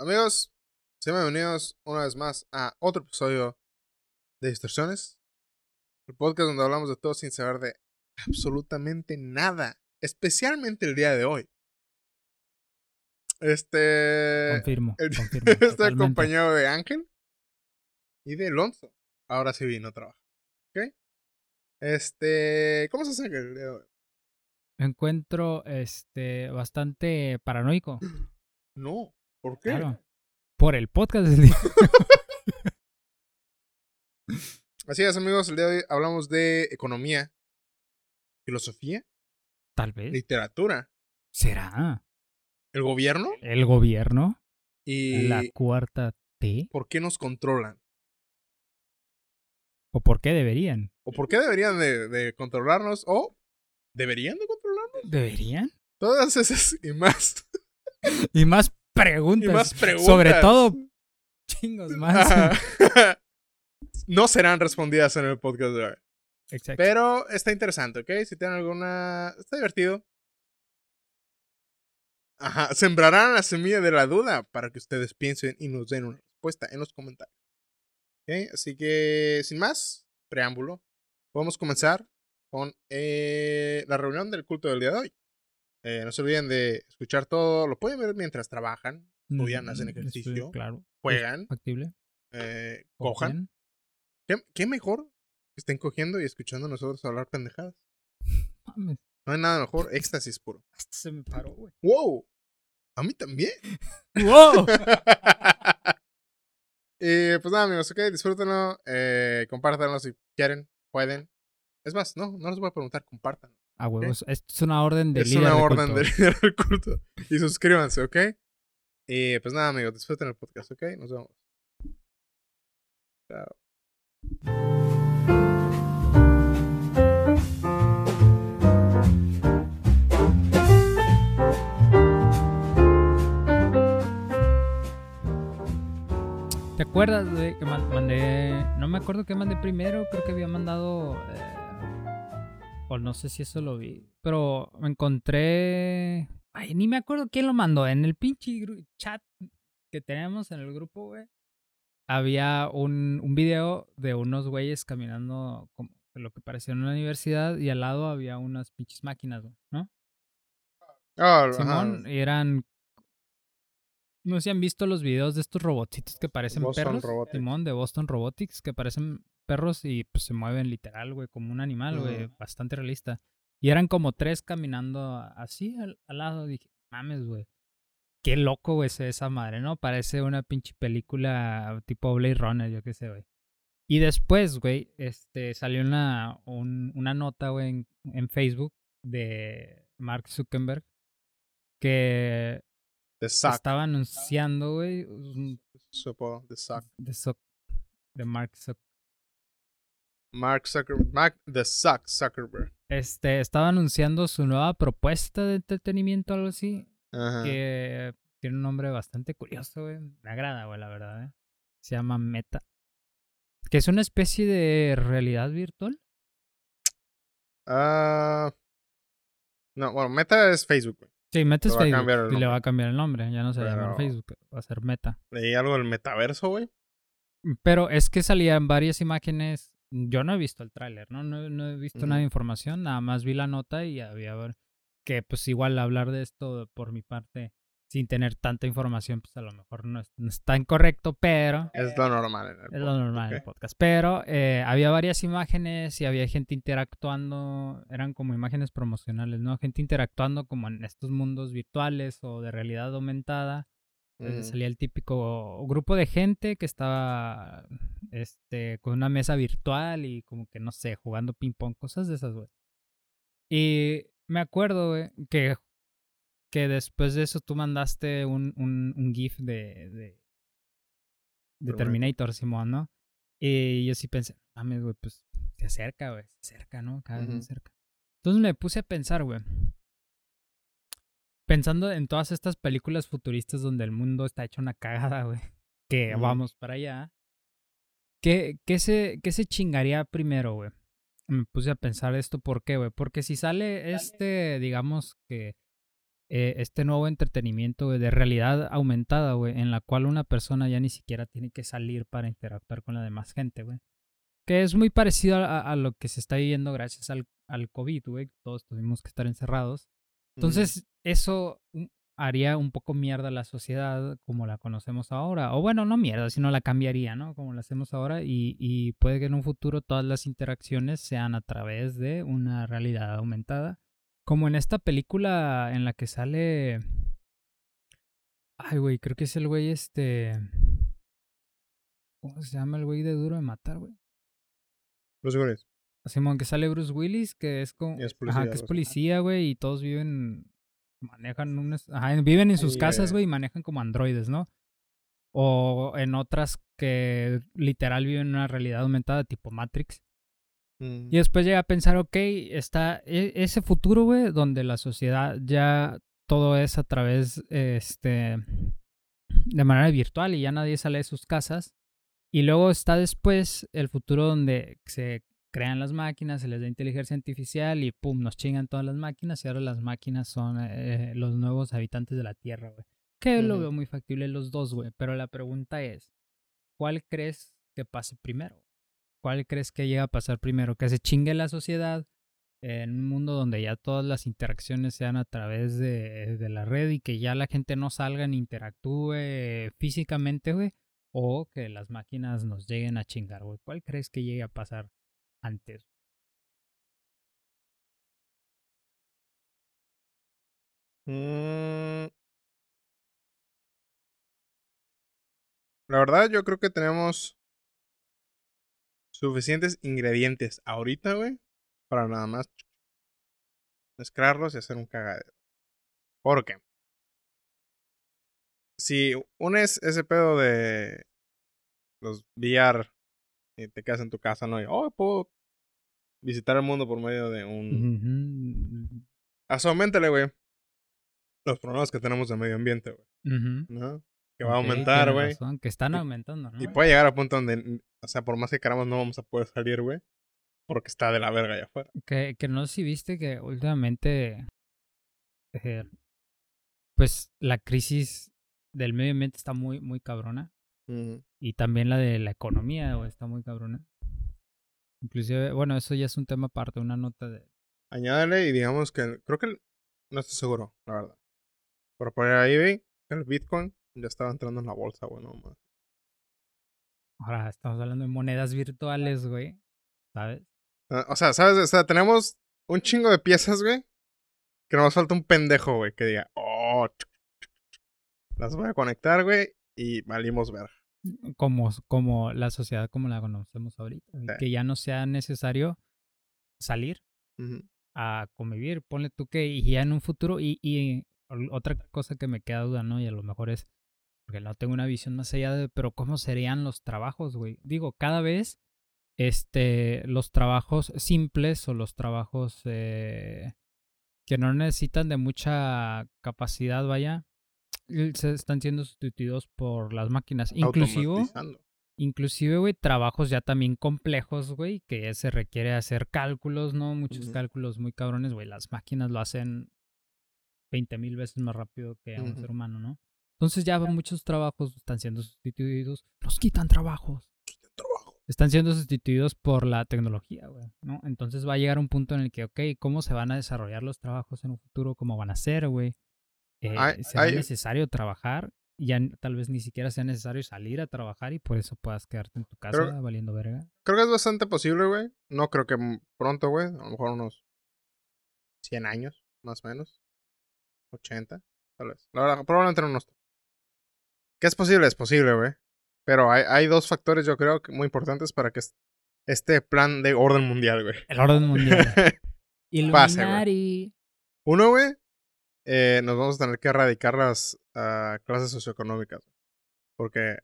Amigos, sean bienvenidos una vez más a otro episodio de Distorsiones, el podcast donde hablamos de todo sin saber de absolutamente nada, especialmente el día de hoy. Este. Confirmo, el- confirmo. Estoy totalmente. acompañado de Ángel y de Alonso. Ahora sí vino a trabajar. ¿Ok? Este. ¿Cómo estás, Ángel, el día de hoy? Me encuentro este, bastante paranoico. No. ¿Por qué? Claro. Por el podcast del día. Así es, amigos. El día de hoy hablamos de economía, filosofía, Tal vez. literatura, ¿Será? el gobierno ¿El gobierno? y ¿La cuarta T? por qué nos controlan. ¿O por qué deberían? O por qué deberían de, de controlarnos o deberían de controlarnos. ¿Deberían? Todas esas y más. Y más Y preguntas. más preguntas. Sobre todo, chingos más. No serán respondidas en el podcast de hoy. Exacto. Pero está interesante, ¿ok? Si tienen alguna... Está divertido. Ajá. Sembrarán la semilla de la duda para que ustedes piensen y nos den una respuesta en los comentarios. ¿Ok? Así que, sin más preámbulo, podemos comenzar con eh, la reunión del culto del día de hoy. Eh, no se olviden de escuchar todo. Lo pueden ver mientras trabajan, estudian, hacen ejercicio, claro. juegan, factible. eh, cojan. ¿Qué, qué mejor que estén cogiendo y escuchando a nosotros hablar pendejadas? Mames, No hay nada mejor, éxtasis puro. hasta se me paró, güey. ¡Wow! A mí también. ¡Wow! y pues nada, amigos, ok, disfrútenlo, eh, compártanlo si quieren, pueden. Es más, no, no les voy a preguntar, compártanlo. A huevos. Esto es una orden de es líder una de orden culto. de líder del culto. Y suscríbanse, ¿ok? Y pues nada, amigos, disfruten el podcast, ¿ok? Nos vemos. Chao. ¿Te acuerdas, güey, que man- mandé... No me acuerdo qué mandé primero, creo que había mandado... eh, O no sé si eso lo vi. Pero me encontré... Ay, ni me acuerdo quién lo mandó. En el pinche chat que tenemos en el grupo, güey. Había un, un video de unos güeyes caminando como lo que parecía una universidad y al lado había unas pinches máquinas, güey, ¿no? Ah, ajá. Simón, y eran. No sé si han visto los videos de estos robotitos que parecen Boston perros. Robotics. Simón, de Boston Robotics, que parecen perros y pues se mueven literal, güey, como un animal, güey, bastante realista. Y eran como tres caminando así al, al lado. Dije, mames, güey. Qué loco, güey, es esa madre, ¿no? Parece una pinche película tipo Blade Runner, yo qué sé, güey. Y después, güey, este, salió una, un- una nota, güey, en, en Facebook de Mark Zuckerberg que The estaba anunciando, güey, un- Su apodo, The Suck. de, Zuck- de Mark Zuck- Mark Zuckerberg. Mark The Suck Zuckerberg. Este, estaba anunciando su nueva propuesta de entretenimiento, algo así, Ajá. que tiene un nombre bastante curioso, güey. Me agrada, güey, la verdad, ¿eh? Se llama Meta. Que es una especie de realidad virtual. Ah. no, bueno, Meta es Facebook, güey. Sí, Meta es Facebook. y le va a cambiar el nombre. Ya no se va a llamar Facebook, va a ser Meta. Leí algo del metaverso, güey. Pero es que salían varias imágenes. Yo no he visto el tráiler, ¿no? ¿no? no he visto nada de información, nada más vi la nota y había que pues igual hablar de esto por mi parte sin tener tanta información, pues a lo mejor no es, no es tan correcto, pero Es lo normal. En el es lo podcast, normal en el podcast. Pero eh, había varias imágenes y había gente interactuando, eran como imágenes promocionales, ¿no? Gente interactuando como en estos mundos virtuales o de realidad aumentada. Eh, Ujú. Salía el típico grupo de gente que estaba este, con una mesa virtual y como que, no sé, jugando ping pong, cosas de esas, güey. Y me acuerdo, güey, que, que después de eso tú mandaste un, un, un GIF de, de, de Terminator. Simón, ¿no? Y yo sí pensé, mames, güey, pues se acerca, güey, se acerca, ¿no? Cada vez Ujú. más cerca. Entonces me puse a pensar, güey. Pensando en todas estas películas futuristas donde el mundo está hecho una cagada, güey. Que vamos para allá. ¿Qué, qué, se, ¿Qué se chingaría primero, güey? Me puse a pensar esto, ¿por qué, güey? Porque si sale este, digamos que eh, este nuevo entretenimiento de realidad aumentada, güey, en la cual una persona ya ni siquiera tiene que salir para interactuar con la demás gente, güey. Que es muy parecido a, a lo que se está viviendo gracias al, al COVID, güey. Todos tuvimos que estar encerrados. Entonces, eso mm, haría un poco mierda la sociedad como la conocemos ahora. O bueno, no mierda, sino la cambiaría, ¿no? Como la hacemos ahora. Y, y puede que en un futuro todas las interacciones sean a través de una realidad aumentada. Como en esta película en la que sale. Ay, güey, creo que es el güey este. ¿Cómo se llama el güey de duro de matar, güey? Bruce Willis. Simón, que sale Bruce Willis, que es como. Es Ajá, policía, que es policía, güey, y todos viven. Manejan unas. Ajá, viven en sus casas, güey, y manejan como androides, ¿no? O en otras que literal viven en una realidad aumentada, tipo Matrix. Mm. Y después llega a pensar, ok, está e- ese futuro, güey, donde la sociedad ya todo es a través, este, de manera virtual y ya nadie sale de sus casas. Y luego está después el futuro donde se crean las máquinas, se les da inteligencia artificial y pum, nos chingan todas las máquinas y ahora las máquinas son eh, los nuevos habitantes de la Tierra, güey. Que lo veo muy factible los dos, güey. Pero la pregunta es, ¿cuál crees que pase primero? ¿Cuál crees que llega a pasar primero? ¿Que se chingue la sociedad en un mundo donde ya todas las interacciones sean a través de, la red y que ya la gente no salga ni interactúe físicamente, güey? ¿O que las máquinas nos lleguen a chingar, güey? ¿Cuál crees que llegue a pasar antes? Mm. La verdad, yo creo que tenemos suficientes ingredientes ahorita, güey, para nada más mezclarlos y hacer un cagadero. ¿Por qué? Si unes ese pedo de los VR y te quedas en tu casa, ¿no? Y, oh, puedo visitar el mundo por medio de un... Haz aumentale, güey. Los problemas que tenemos de medio ambiente, güey. ¿No? Que va a aumentar, güey. Que están aumentando, ¿no? Y puede llegar a punto donde, o sea, por más que queramos, no vamos a poder salir, güey. Porque está de la verga allá afuera. Que, que no sé si viste que últimamente, eh, pues la crisis del medio ambiente está muy, muy cabrona. Y también la de la economía, güey, está muy cabrona. Inclusive, bueno, eso ya es un tema aparte, una nota de... Añádele y digamos que. Creo que. el- No estoy seguro, la verdad. Pero por ahí vi el Bitcoin ya estaba entrando en la bolsa, güey, no más. Ahora estamos hablando de monedas virtuales, güey, ¿sabes? Ah, O sea, ¿sabes? O sea, tenemos un chingo de piezas, güey. Que nos falta un pendejo, güey, que diga, oh, chuc, chuc, chuc". las voy a conectar, güey, y valimos ver. Como, como la sociedad como la conocemos ahorita. Sí. Que ya no sea necesario salir a convivir. Ponle tú que y ya en un futuro, y, y otra cosa que me queda duda, ¿no? Y a lo mejor es, porque no tengo una visión más allá de, pero ¿cómo serían los trabajos, güey? Digo, cada vez, este, los trabajos simples o los trabajos eh, que no necesitan de mucha capacidad, vaya, se están siendo sustituidos por las máquinas. Inclusive, Automatizando. Inclusive, güey, trabajos ya también complejos, güey, que se requiere hacer cálculos, ¿no? Muchos cálculos muy cabrones, güey. Las máquinas lo hacen 20 mil veces más rápido que a un ser humano, ¿no? Entonces ya muchos trabajos están siendo sustituidos. Nos quitan trabajos. Trabajo. Están siendo sustituidos por la tecnología, güey, ¿no? Entonces va a llegar un punto en el que, ok, ¿cómo se van a desarrollar los trabajos en un futuro? ¿Cómo van a ser, güey? Eh, ¿Será necesario trabajar? Ya tal vez ni siquiera sea necesario salir a trabajar y por eso puedas quedarte en tu casa Creo- valiendo verga. Creo que es bastante posible, güey. No creo que pronto, güey. A lo mejor unos 100 años, más o menos. 80, tal vez. La verdad, probablemente no unos... ¿Qué es posible? Es posible, güey. Pero hay, hay dos factores, yo creo, que muy importantes para que es- este plan de orden mundial, güey. El orden mundial. Pase, güey. Illuminati. Uno, güey, eh, nos vamos a tener que erradicar las ah, clases socioeconómicas. güey. Porque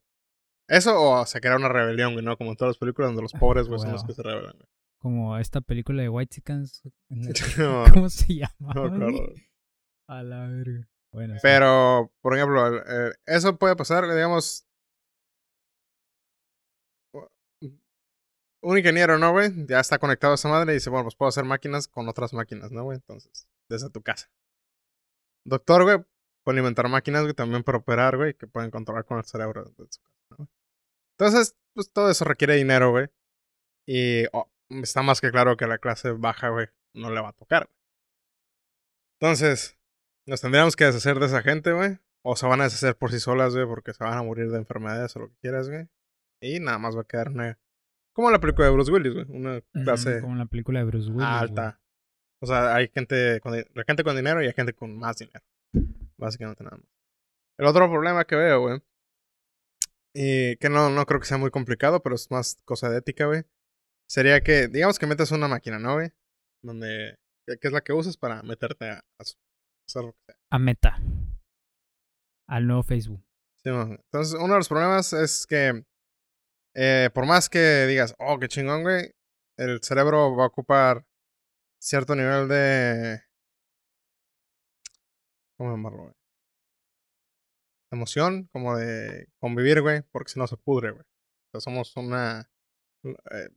eso o se crea una rebelión, güey, ¿no? Como en todas las películas donde los pobres, güey, son los que se rebelan, güey. Como esta película de White Chickens. ¿Cómo se llama? no me acuerdo. A la verga. Bueno, sí. Pero, por ejemplo, eh, eso puede pasar, digamos. Un ingeniero, ¿no, güey? Ya está conectado a esa madre y dice, bueno, pues puedo hacer máquinas con otras máquinas, ¿no, güey? Entonces, desde tu casa. doctor, güey, puede inventar máquinas, güey, también para operar, güey, que pueden controlar con el cerebro de su casa, ¿no? Entonces, pues todo eso requiere dinero, güey. Y oh, está más que claro que la clase baja, güey, no le va a tocar. Entonces, nos tendríamos que deshacer de esa gente, güey. O se van a deshacer por sí solas, güey, porque se van a morir de enfermedades o lo que quieras, güey. Y nada más va a quedar una. Como la película de Bruce Willis, güey. Una clase. Como la película de Bruce Willis. Alta. O sea, hay gente con, gente con dinero y hay gente con más dinero. Básicamente nada más. El otro problema que veo, güey. Y que no, no creo que sea muy complicado, pero es más cosa de ética, güey. Sería que, digamos que metes una máquina, ¿no, güey? Donde. Que es la que usas para meterte a, hacer lo que sea. A Meta. Al nuevo Facebook. Sí, entonces, uno de los problemas es que. Eh, por más que digas, oh, qué chingón, güey. El cerebro va a ocupar cierto nivel de. ¿Cómo llamarlo, güey? Emoción, como de convivir, güey, porque si no se pudre, güey. O sea, somos una. Eh,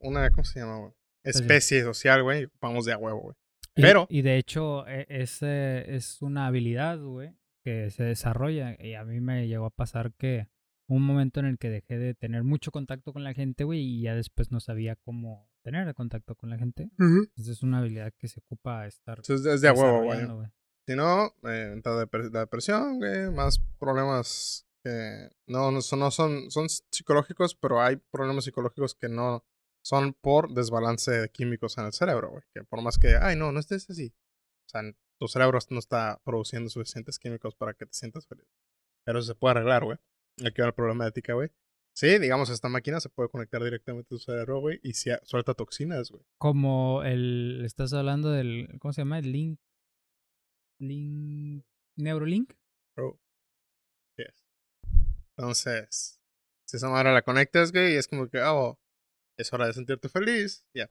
una. ¿Cómo se llama, güey? Especie social, güey, y ocupamos de a huevo, güey. Pero. Y, de hecho, e, es, es una habilidad, güey, que se desarrolla. Y a mí me llegó a pasar que un momento en el que dejé de tener mucho contacto con la gente, güey, y ya después no sabía cómo tener contacto con la gente. Entonces es una habilidad que se ocupa estar. Entonces es de huevo, güey. Si no, eh, de depresión, güey, más problemas que no, no, son, no son, son psicológicos, pero hay problemas psicológicos que no son por desbalance de químicos en el cerebro, güey. Que por más que, ay, no, no estés así. O sea, tu cerebro no está produciendo suficientes químicos para que te sientas feliz. Pero eso se puede arreglar, güey. Aquí va el problema de ética, güey. Sí, digamos, esta máquina se puede conectar directamente a tu cerebro, güey, y si suelta toxinas, güey. Como el. Estás hablando del. ¿Cómo se llama? El Link. Link. Neurolink. Oh. Yes. Entonces. Si esa madre la conectas, güey, y es como que, oh, es hora de sentirte feliz. Ya.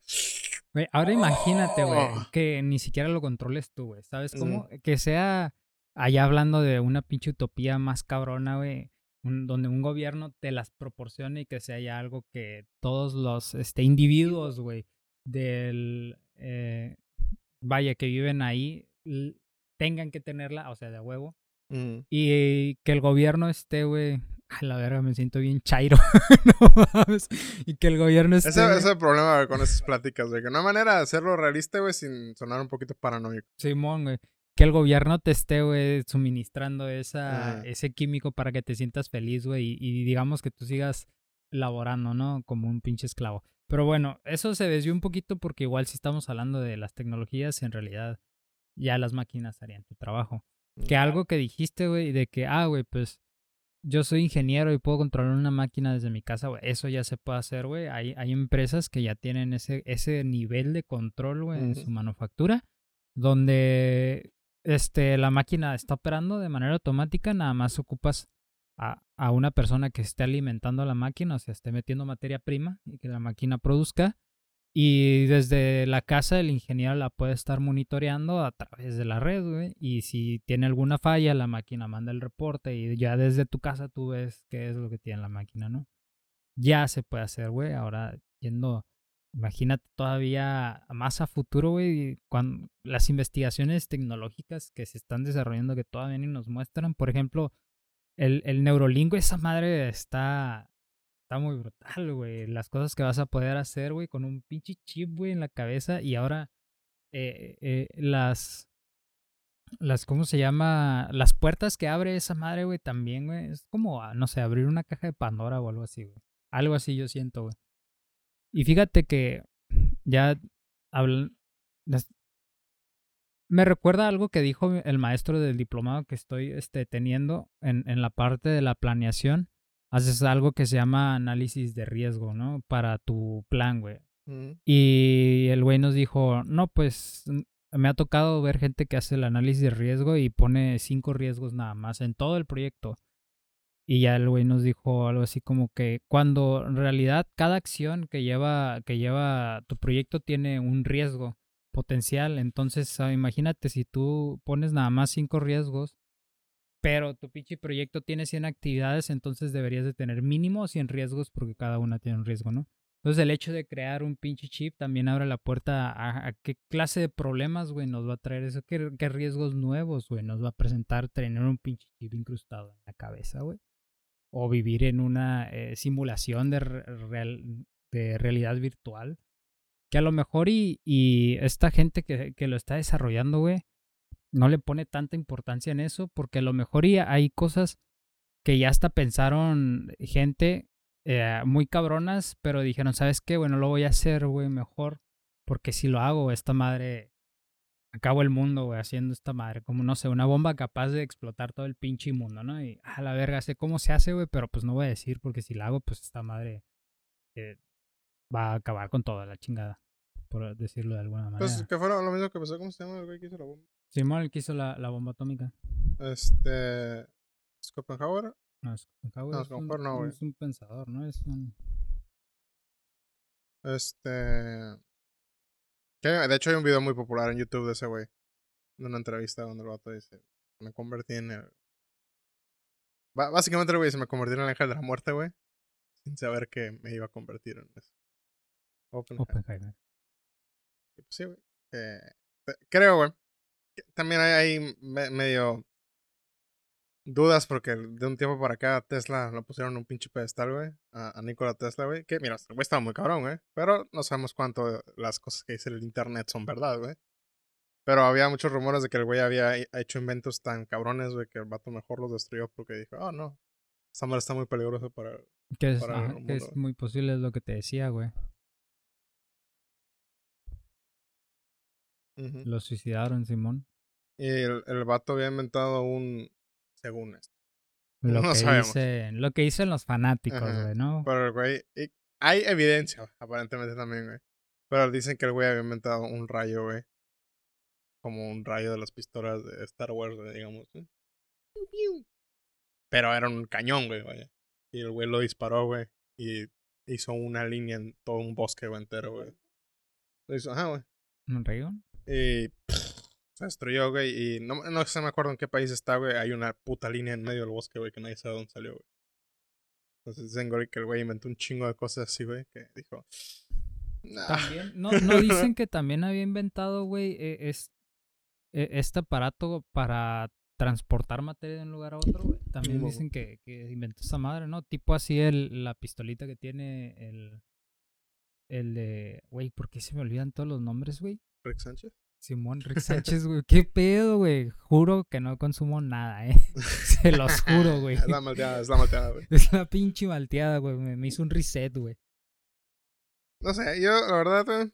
Güey, ahora imagínate, güey, oh. que ni siquiera lo controles tú, güey. ¿Sabes cómo? Que sea. Allá hablando de una pinche utopía más cabrona, güey donde un gobierno te las proporcione y que sea ya algo que todos los este, individuos, güey, del, eh, vaya, que viven ahí, tengan que tenerla, o sea, de huevo. Mm. Y que el gobierno esté, güey, a la verga, me siento bien chairo. no mames. Y que el gobierno esté. Ese, es el problema con esas pláticas, güey. Que no hay manera de hacerlo realista, güey, sin sonar un poquito paranoico. Simón, güey que el gobierno te esté, güey, suministrando esa, ese químico para que te sientas feliz, güey, y, digamos que tú sigas laborando, ¿no? Como un pinche esclavo. Pero bueno, eso se desvió un poquito porque igual si estamos hablando de las tecnologías, en realidad ya las máquinas harían tu trabajo. Que algo que dijiste, güey, de que, ah, güey, pues yo soy ingeniero y puedo controlar una máquina desde mi casa, güey. Eso ya se puede hacer, güey. Hay, hay empresas que ya tienen ese, ese nivel de control, güey, en su manufactura, donde este, la máquina está operando de manera automática, nada más ocupas a, a, una persona que esté alimentando la máquina, o sea, esté metiendo materia prima y que la máquina produzca. Y desde la casa el ingeniero la puede estar monitoreando a través de la red, güey. Y si tiene alguna falla, la máquina manda el reporte y ya desde tu casa tú ves qué es lo que tiene la máquina, ¿no? Ya se puede hacer, güey. Ahora yendo Imagínate todavía más a futuro, güey, cuando las investigaciones tecnológicas que se están desarrollando que todavía ni nos muestran. Por ejemplo, el, el esa madre está, está muy brutal, güey. Las cosas que vas a poder hacer, güey, con un pinche chip, güey, en la cabeza. Y ahora, eh, eh, las, las, ¿cómo se llama? Las puertas que abre esa madre, güey, también, güey. Es como, no sé, abrir una caja de Pandora o algo así, güey. Algo así yo siento, güey. Y fíjate que ya hablan. Me recuerda algo que dijo el maestro del diplomado que estoy este, teniendo en, en la parte de la planeación. Haces algo que se llama análisis de riesgo, ¿no? Para tu plan, güey. Mm. Y el güey nos dijo, no, pues me ha tocado ver gente que hace el análisis de riesgo y pone cinco riesgos nada más en todo el proyecto. Y ya el güey nos dijo algo así como que cuando en realidad cada acción que lleva, que lleva tu proyecto tiene un riesgo potencial. Entonces, ah, imagínate si tú pones nada más cinco riesgos, pero tu pinche proyecto tiene 100 actividades, entonces deberías de tener mínimo 100 riesgos porque cada una tiene un riesgo, ¿no? Entonces el hecho de crear un pinche chip también abre la puerta a, qué clase de problemas, güey, nos va a traer eso, qué, riesgos nuevos, güey, nos va a presentar tener un pinche chip incrustado en la cabeza, güey. O vivir en una eh, simulación de, re- real- de realidad virtual. Que a lo mejor y, y esta gente que, que lo está desarrollando, güey, no le pone tanta importancia en eso, porque a lo mejor y hay cosas que ya hasta pensaron gente eh, muy cabronas, pero dijeron, ¿sabes qué? Bueno, lo voy a hacer, güey, mejor, porque si lo hago, esta madre, acabo el mundo, güey, haciendo esta madre, como no sé, una bomba capaz de explotar todo el pinche mundo, ¿no? Y a la verga, sé cómo se hace, güey, pero pues no voy a decir, porque si la hago, pues esta madre eh, va a acabar con toda la chingada, por decirlo de alguna manera. Pues que fue lo mismo que pasó, ¿cómo se llama el güey que hizo la bomba? Simón, el que hizo la, la bomba atómica. Este. Schopenhauer. No, es, Schopenhauer No, es un- Schopenhauer no, güey. es un pensador, ¿no? Es un... Este. que, de hecho, hay un video muy popular en YouTube de ese güey. De una entrevista donde el vato dice: Me convertí en el. Ba- Básicamente güey dice: Me convertí en el ángel de la muerte, güey. Sin saber que me iba a convertir en eso. Oppenheimer. Oppenheimer. Y pues sí, güey. te- creo, güey. También hay me- medio dudas porque de un tiempo para acá Tesla lo pusieron en un pinche pedestal, güey. A, a Nikola Tesla, güey. Que mira, el güey estaba muy cabrón, güey. Pero no sabemos cuánto las cosas que dice el internet son verdad, güey. Pero había muchos rumores de que el güey había he- hecho inventos tan cabrones, güey, que el vato mejor los destruyó porque dijo, oh no, esta madre está muy peligrosa para... Que es, para ajá, el que es muy posible, es lo que te decía, güey. Lo suicidaron, Simón. Y el, el vato había inventado un... Según esto. Lo, No que sabemos. lo que dicen los fanáticos, güey, ¿no? Pero el güey. y hay evidencia, aparentemente también, güey. Pero dicen que el güey había inventado un rayo, güey. Como un rayo de las pistolas de Star Wars, güey, digamos. ¿eh? Pero era un cañón, güey, vaya. Y el güey lo disparó, güey. Y hizo una línea en todo un bosque, güey, entero, güey. Lo hizo, ajá, güey. ¿Un río? Y pff, se destruyó, güey. Y no, no sé, me acuerdo en qué país está, güey. Hay una puta línea en medio del bosque, güey, que nadie sabe dónde salió, güey. Entonces dicen, güey, que el güey inventó un chingo de cosas así, güey, que dijo. "Nah". También, no, no dicen que también había inventado, güey, e- es, e- este aparato para transportar materia de un lugar a otro, güey. También dicen que, que inventó esa madre, ¿no? Tipo así el, la pistolita que tiene el, el de, güey, ¿por qué se me olvidan todos los nombres, güey? Rick Sánchez. Simón Rick Sánchez, güey. ¿Qué pedo, güey? Juro que no consumo nada, eh. Se los juro, güey. Es la malteada, es la malteada, güey. Es la pinche malteada, güey. Me, me hizo un reset, güey. No sé, yo, la verdad, güey.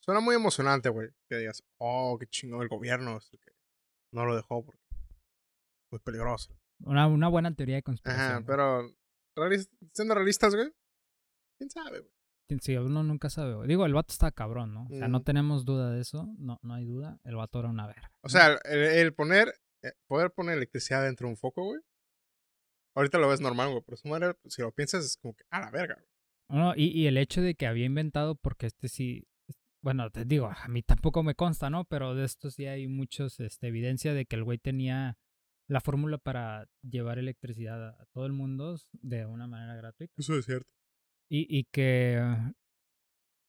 Suena muy emocionante, güey. Que digas, oh, qué chingón el gobierno. no lo dejó porque. Muy peligroso. Una, una buena teoría de conspiración. Ajá, güey. pero. siendo realistas, güey. ¿Quién sabe, güey? Sí, uno nunca sabe. Digo, el vato está cabrón, ¿no? O sea, no tenemos duda de eso. No, no hay duda. El vato era una verga. O sea, el, el poner. eh, poder poner electricidad dentro de un foco, güey. Ahorita lo ves normal, güey. Pero su madre, si lo piensas, es como que a la verga, güey. No, y, y el hecho de que había inventado, porque este sí. Bueno, te digo, a mí tampoco me consta, ¿no? Pero de esto sí hay muchos, este, evidencia de que el güey tenía la fórmula para llevar electricidad a todo el mundo de una manera gratuita. Eso es cierto. Y, y que.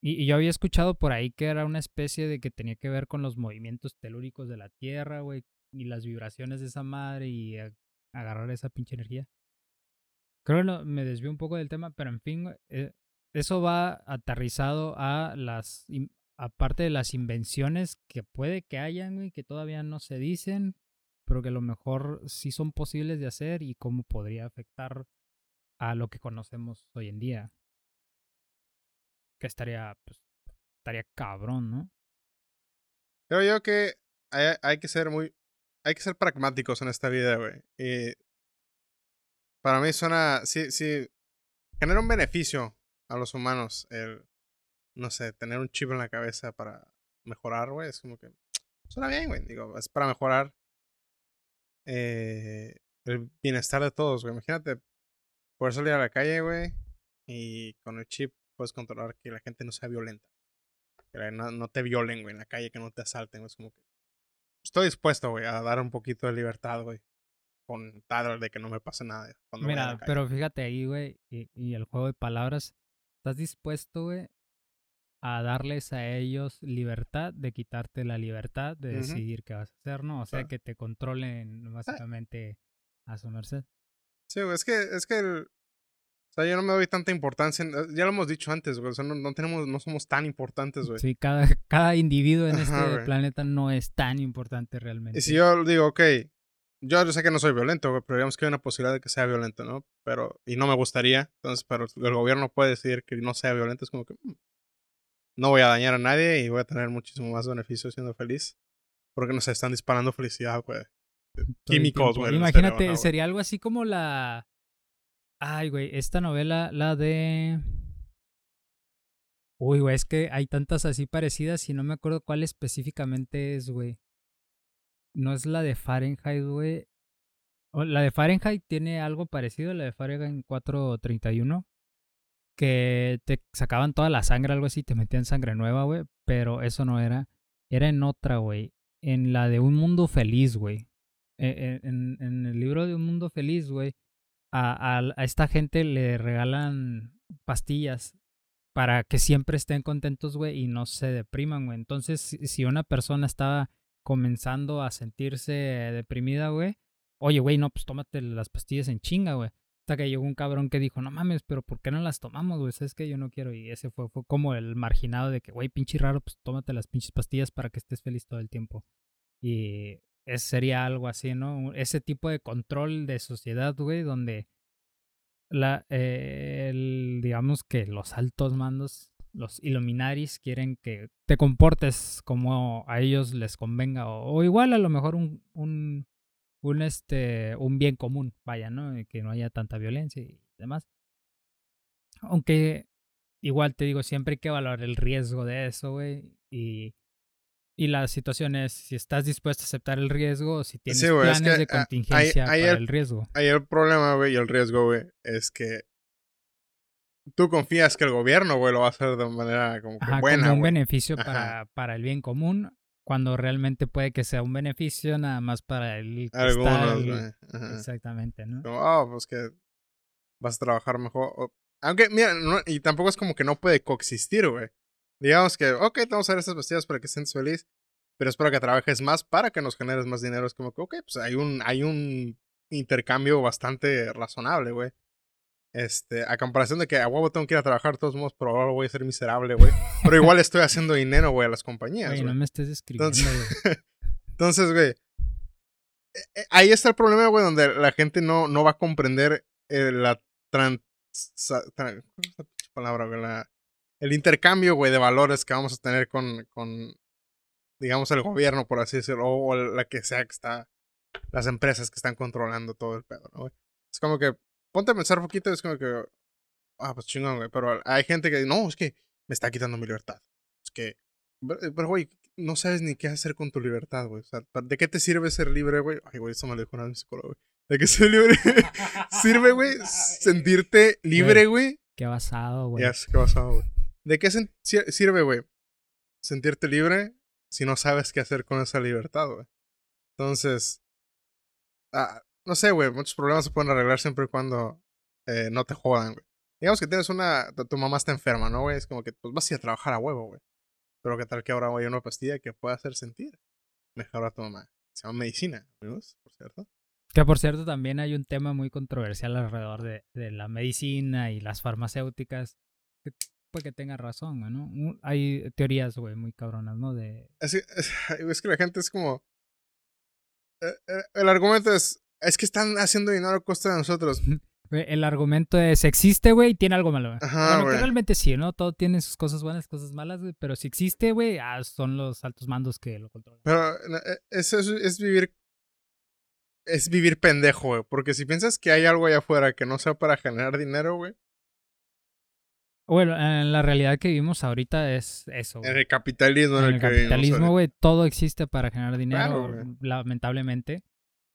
Y, yo había escuchado por ahí que era una especie de que tenía que ver con los movimientos telúricos de la Tierra, güey. Y las vibraciones de esa madre y agarrar esa pinche energía. Creo que no- me desvió un poco del tema, pero en fin, eh, eso va aterrizado a las. Aparte de las invenciones que puede que hayan, güey, que todavía no se dicen, pero que a lo mejor sí son posibles de hacer y cómo podría afectar a lo que conocemos hoy en día. Que estaría, pues, estaría cabrón, ¿no? Creo yo que hay, que ser muy. Hay que ser pragmáticos en esta vida, güey. Y. Para mí suena. Sí, sí. Genera un beneficio a los humanos el. No sé, tener un chip en la cabeza para mejorar, güey. Es como que. Suena bien, güey. Digo, es para mejorar. eh, el bienestar de todos, güey. Imagínate poder salir a la calle, güey. Y con el chip puedes controlar que la gente no sea violenta. Que no, no te violen, güey, en la calle, que no te asalten. güey, Es como que. Estoy dispuesto, güey, a dar un poquito de libertad, güey. Con tal de que no me pase nada. Cuando vaya a la Mira, calle. pero fíjate ahí, güey, y, y el juego de palabras. estás dispuesto, güey, a darles a ellos libertad de quitarte la libertad de Ujú. decidir qué vas a hacer, ¿no? O sea, Claro. que te controlen básicamente a su merced. Sí, güey, es que, es que el- o sea, yo no me doy tanta importancia. ya lo hemos dicho antes, güey. O sea, no, no tenemos, no somos tan importantes, güey. Sí, cada, cada individuo en Ajá, este güey. planeta no es tan importante realmente. Y si yo digo, ok, yo, yo sé que no soy violento, güey, pero digamos que hay una posibilidad de que sea violento, ¿no? Pero, y no me gustaría, entonces, pero el gobierno puede decidir que no sea violento, es como que mm, no voy a dañar a nadie y voy a tener muchísimo más beneficio siendo feliz. Porque nos están disparando felicidad, güey. todo químicos, güey, Imagínate, cerebro, ¿no, güey? sería algo así como la. Ay, güey, esta novela, la de. Uy, güey, es que hay tantas así parecidas y no me acuerdo cuál específicamente es, güey. No es la de Fahrenheit, güey. O la de Fahrenheit tiene algo parecido, la de Fahrenheit 431. Que te sacaban toda la sangre, algo así, te metían sangre nueva, güey. Pero eso no era. Era en otra, güey. En la de Un Mundo Feliz, güey. Eh, eh, En, en el libro de Un Mundo Feliz, güey. A, a- esta gente le regalan pastillas para que siempre estén contentos, güey, y no se depriman, güey. Entonces, si si una persona estaba comenzando a sentirse deprimida, güey, oye, güey, no, pues tómate las pastillas en chinga, güey. Hasta que llegó un cabrón que dijo, no mames, pero ¿por qué no las tomamos, güey? Es que yo no quiero. Y ese fue, fue como el marginado de que, güey, pinche raro, pues tómate las pinches pastillas para que estés feliz todo el tiempo. Y ese sería algo así, ¿no? Ese tipo de control de sociedad, güey, donde la, eh, el- digamos que los altos mandos, los Illuminaris, quieren que te comportes como a ellos les convenga, o, igual a lo mejor un, un, este, un bien común, vaya, ¿no? Que no haya tanta violencia y demás. Aunque igual te digo, siempre hay que valorar el riesgo de eso, güey, y... Y la situación es si estás dispuesto a aceptar el riesgo o si tienes Sí, güey, es planes que, de contingencia para el- el riesgo. Ahí el problema, güey, y el riesgo, güey, es que tú confías que el gobierno, güey, lo va a hacer de manera como que Ajá, buena, como un beneficio para, para el bien común, cuando realmente puede que sea un beneficio nada más para el que está Algunos, el-. Ajá. Exactamente, ¿no? Como, oh, pues que vas a trabajar mejor. Aunque, mira, no- y tampoco es como que no puede coexistir, güey. Digamos que, ok, te vamos a dar estas pastillas para que estés feliz, pero es para que trabajes más, para que nos generes más dinero. Es como que, ok, pues hay un, hay un intercambio bastante razonable, güey. Este, a comparación de que a huevo tengo que ir a trabajar de todos modos, pero ahora voy a ser miserable, güey. Pero igual estoy haciendo dinero, güey, a las compañías, Güey, no me estés describiendo, Entonces- güey. Entonces, güey, eh, ahí está el problema, güey, donde la gente no, no va a comprender eh, la trans... ¿Cómo es la palabra, güey? La- el intercambio, güey, de valores que vamos a tener con, con digamos, el gobierno, por así decirlo, o la que sea que está, las empresas que están controlando todo el pedo, ¿no, güey? Es como que, ponte a pensar un poquito, es como que, ah, pues chingón, güey, pero hay gente que, no, es que me está quitando mi libertad. Es que, pero, pero, güey, no sabes ni qué hacer con tu libertad, güey. O sea, ¿de qué te sirve ser libre, güey? Ay, güey, eso me lo dijo una psicólogo, güey. ¿De qué ser libre? sirve, güey, sentirte libre, güey. Qué basado, güey. Ya sé qué pasó, güey. ¿De qué sirve, güey? Sentirte libre si no sabes qué hacer con esa libertad, güey. Entonces, ah, no sé, güey, muchos problemas se pueden arreglar siempre y cuando eh, no te jodan, güey. Digamos que tienes una, tu, mamá está enferma, ¿no, güey? Es como que, pues vas a ir a trabajar a huevo, güey. Pero qué tal que ahora hay una pastilla que pueda hacer sentir mejor a tu mamá. Se llama medicina, amigos, por cierto. Que por cierto también hay un tema muy controversial alrededor de, de la medicina y las farmacéuticas. Puede que tenga razón, güey, ¿no? Hay teorías, güey, muy cabronas, ¿no? De... Es, que- es, es que la gente es como. eh, eh, el argumento es. Es que están haciendo dinero a costa de nosotros. El argumento es, existe, güey, y tiene algo malo, güey. Ajá, bueno, güey. que realmente sí, ¿no? Todo tiene sus cosas buenas, cosas malas, güey. Pero si existe, güey, ah, son los altos mandos que lo controlan. Pero eh, eso es, es vivir. Es vivir pendejo, güey. Porque si piensas que hay algo allá afuera que no sea para generar dinero, güey. Bueno, en la realidad que vivimos ahorita es eso, güey. En el capitalismo en, En el, el capitalismo, güey, todo existe para generar dinero, Claro, lamentablemente.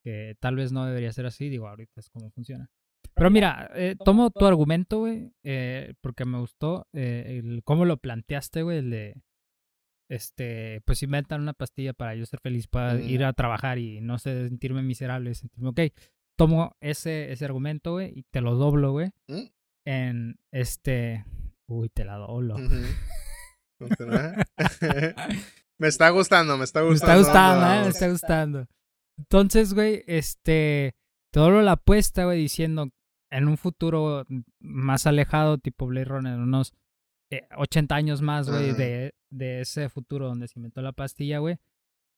Que tal vez no debería ser así, digo, ahorita es como funciona. Pero mira, eh, tomo tu argumento, güey, eh, porque me gustó eh, el cómo lo planteaste, güey, el de, este, pues inventan una pastilla para yo ser feliz, para ir a trabajar y no sé, sentirme miserable, sentirme, ok, tomo ese, ese argumento, güey, y te lo doblo, güey, ¿Mm? en, este, Uy, te la dolo. me está gustando, me está gustando. Me está gustando, ¿eh? Me está gustando. Entonces, güey, este. Todo la apuesta, güey, diciendo en un futuro más alejado, tipo Blade Runner, unos 80 eh, años más, güey, de, de ese futuro donde se inventó la pastilla, güey.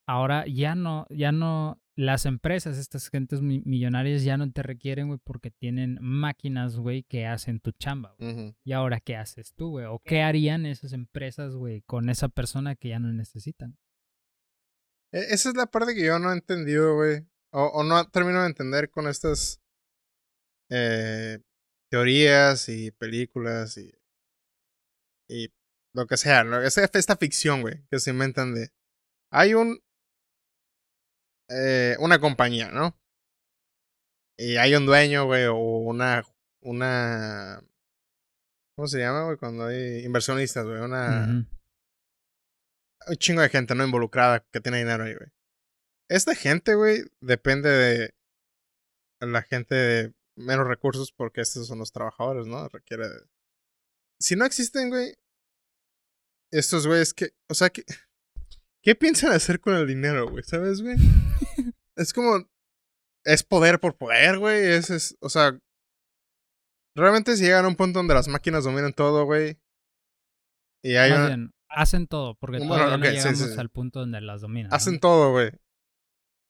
Ahora ya no, ya no, las empresas, estas gentes millonarias ya no te requieren, güey, porque tienen máquinas, güey, que hacen tu chamba, güey. Y ahora, ¿qué haces tú, güey? ¿O qué harían esas empresas, güey, con esa persona que ya no necesitan? E, esa es la parte que yo no he entendido, güey. O, no termino de entender con estas eh, teorías y películas y, y lo que sea. Lo, esa, esta ficción, güey, que se inventan de... Hay un eh, una compañía, ¿no? Y hay un dueño, güey, o una, una, ¿cómo se llama, güey? Cuando hay inversionistas, güey, una, un chingo de gente, ¿no? Involucrada que tiene dinero ahí, güey. Esta gente, güey, depende de la gente de menos recursos porque estos son los trabajadores, ¿no? Requiere de... Si no existen, güey, estos güeyes que, o sea, que... ¿Qué piensan hacer con el dinero, güey? ¿Sabes, güey? Es como. Es poder por poder, güey. Es, es, o sea. Realmente si llegan a un punto donde las máquinas dominan todo, güey. Y hay bien, hacen todo, porque todavía no llegamos al punto donde las dominan. Hacen todo, güey.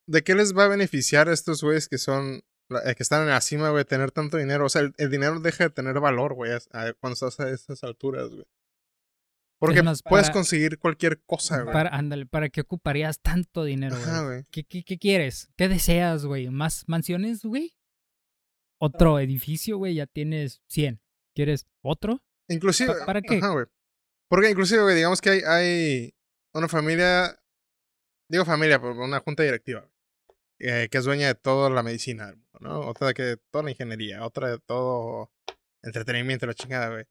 ¿De qué les va a beneficiar a estos güeyes que son. Eh, que están en la cima, güey, tener tanto dinero? O sea, el, el dinero deja de tener valor, güey, cuando estás a esas alturas, güey. Porque puedes conseguir cualquier cosa, güey. Para, ándale, ¿para qué ocuparías tanto dinero, güey? ¿Qué, qué, qué quieres? ¿Qué deseas, güey? ¿Más mansiones, güey? ¿Otro edificio, güey? Ya tienes 100. ¿Quieres otro? Inclusive... ¿Para, qué? Ajá, güey. Porque inclusive, güey, digamos que hay, hay una familia... Digo familia, por una junta directiva, eh, que es dueña de toda la medicina ¿no? Otra de que toda la ingeniería, otra de todo entretenimiento, la chingada, güey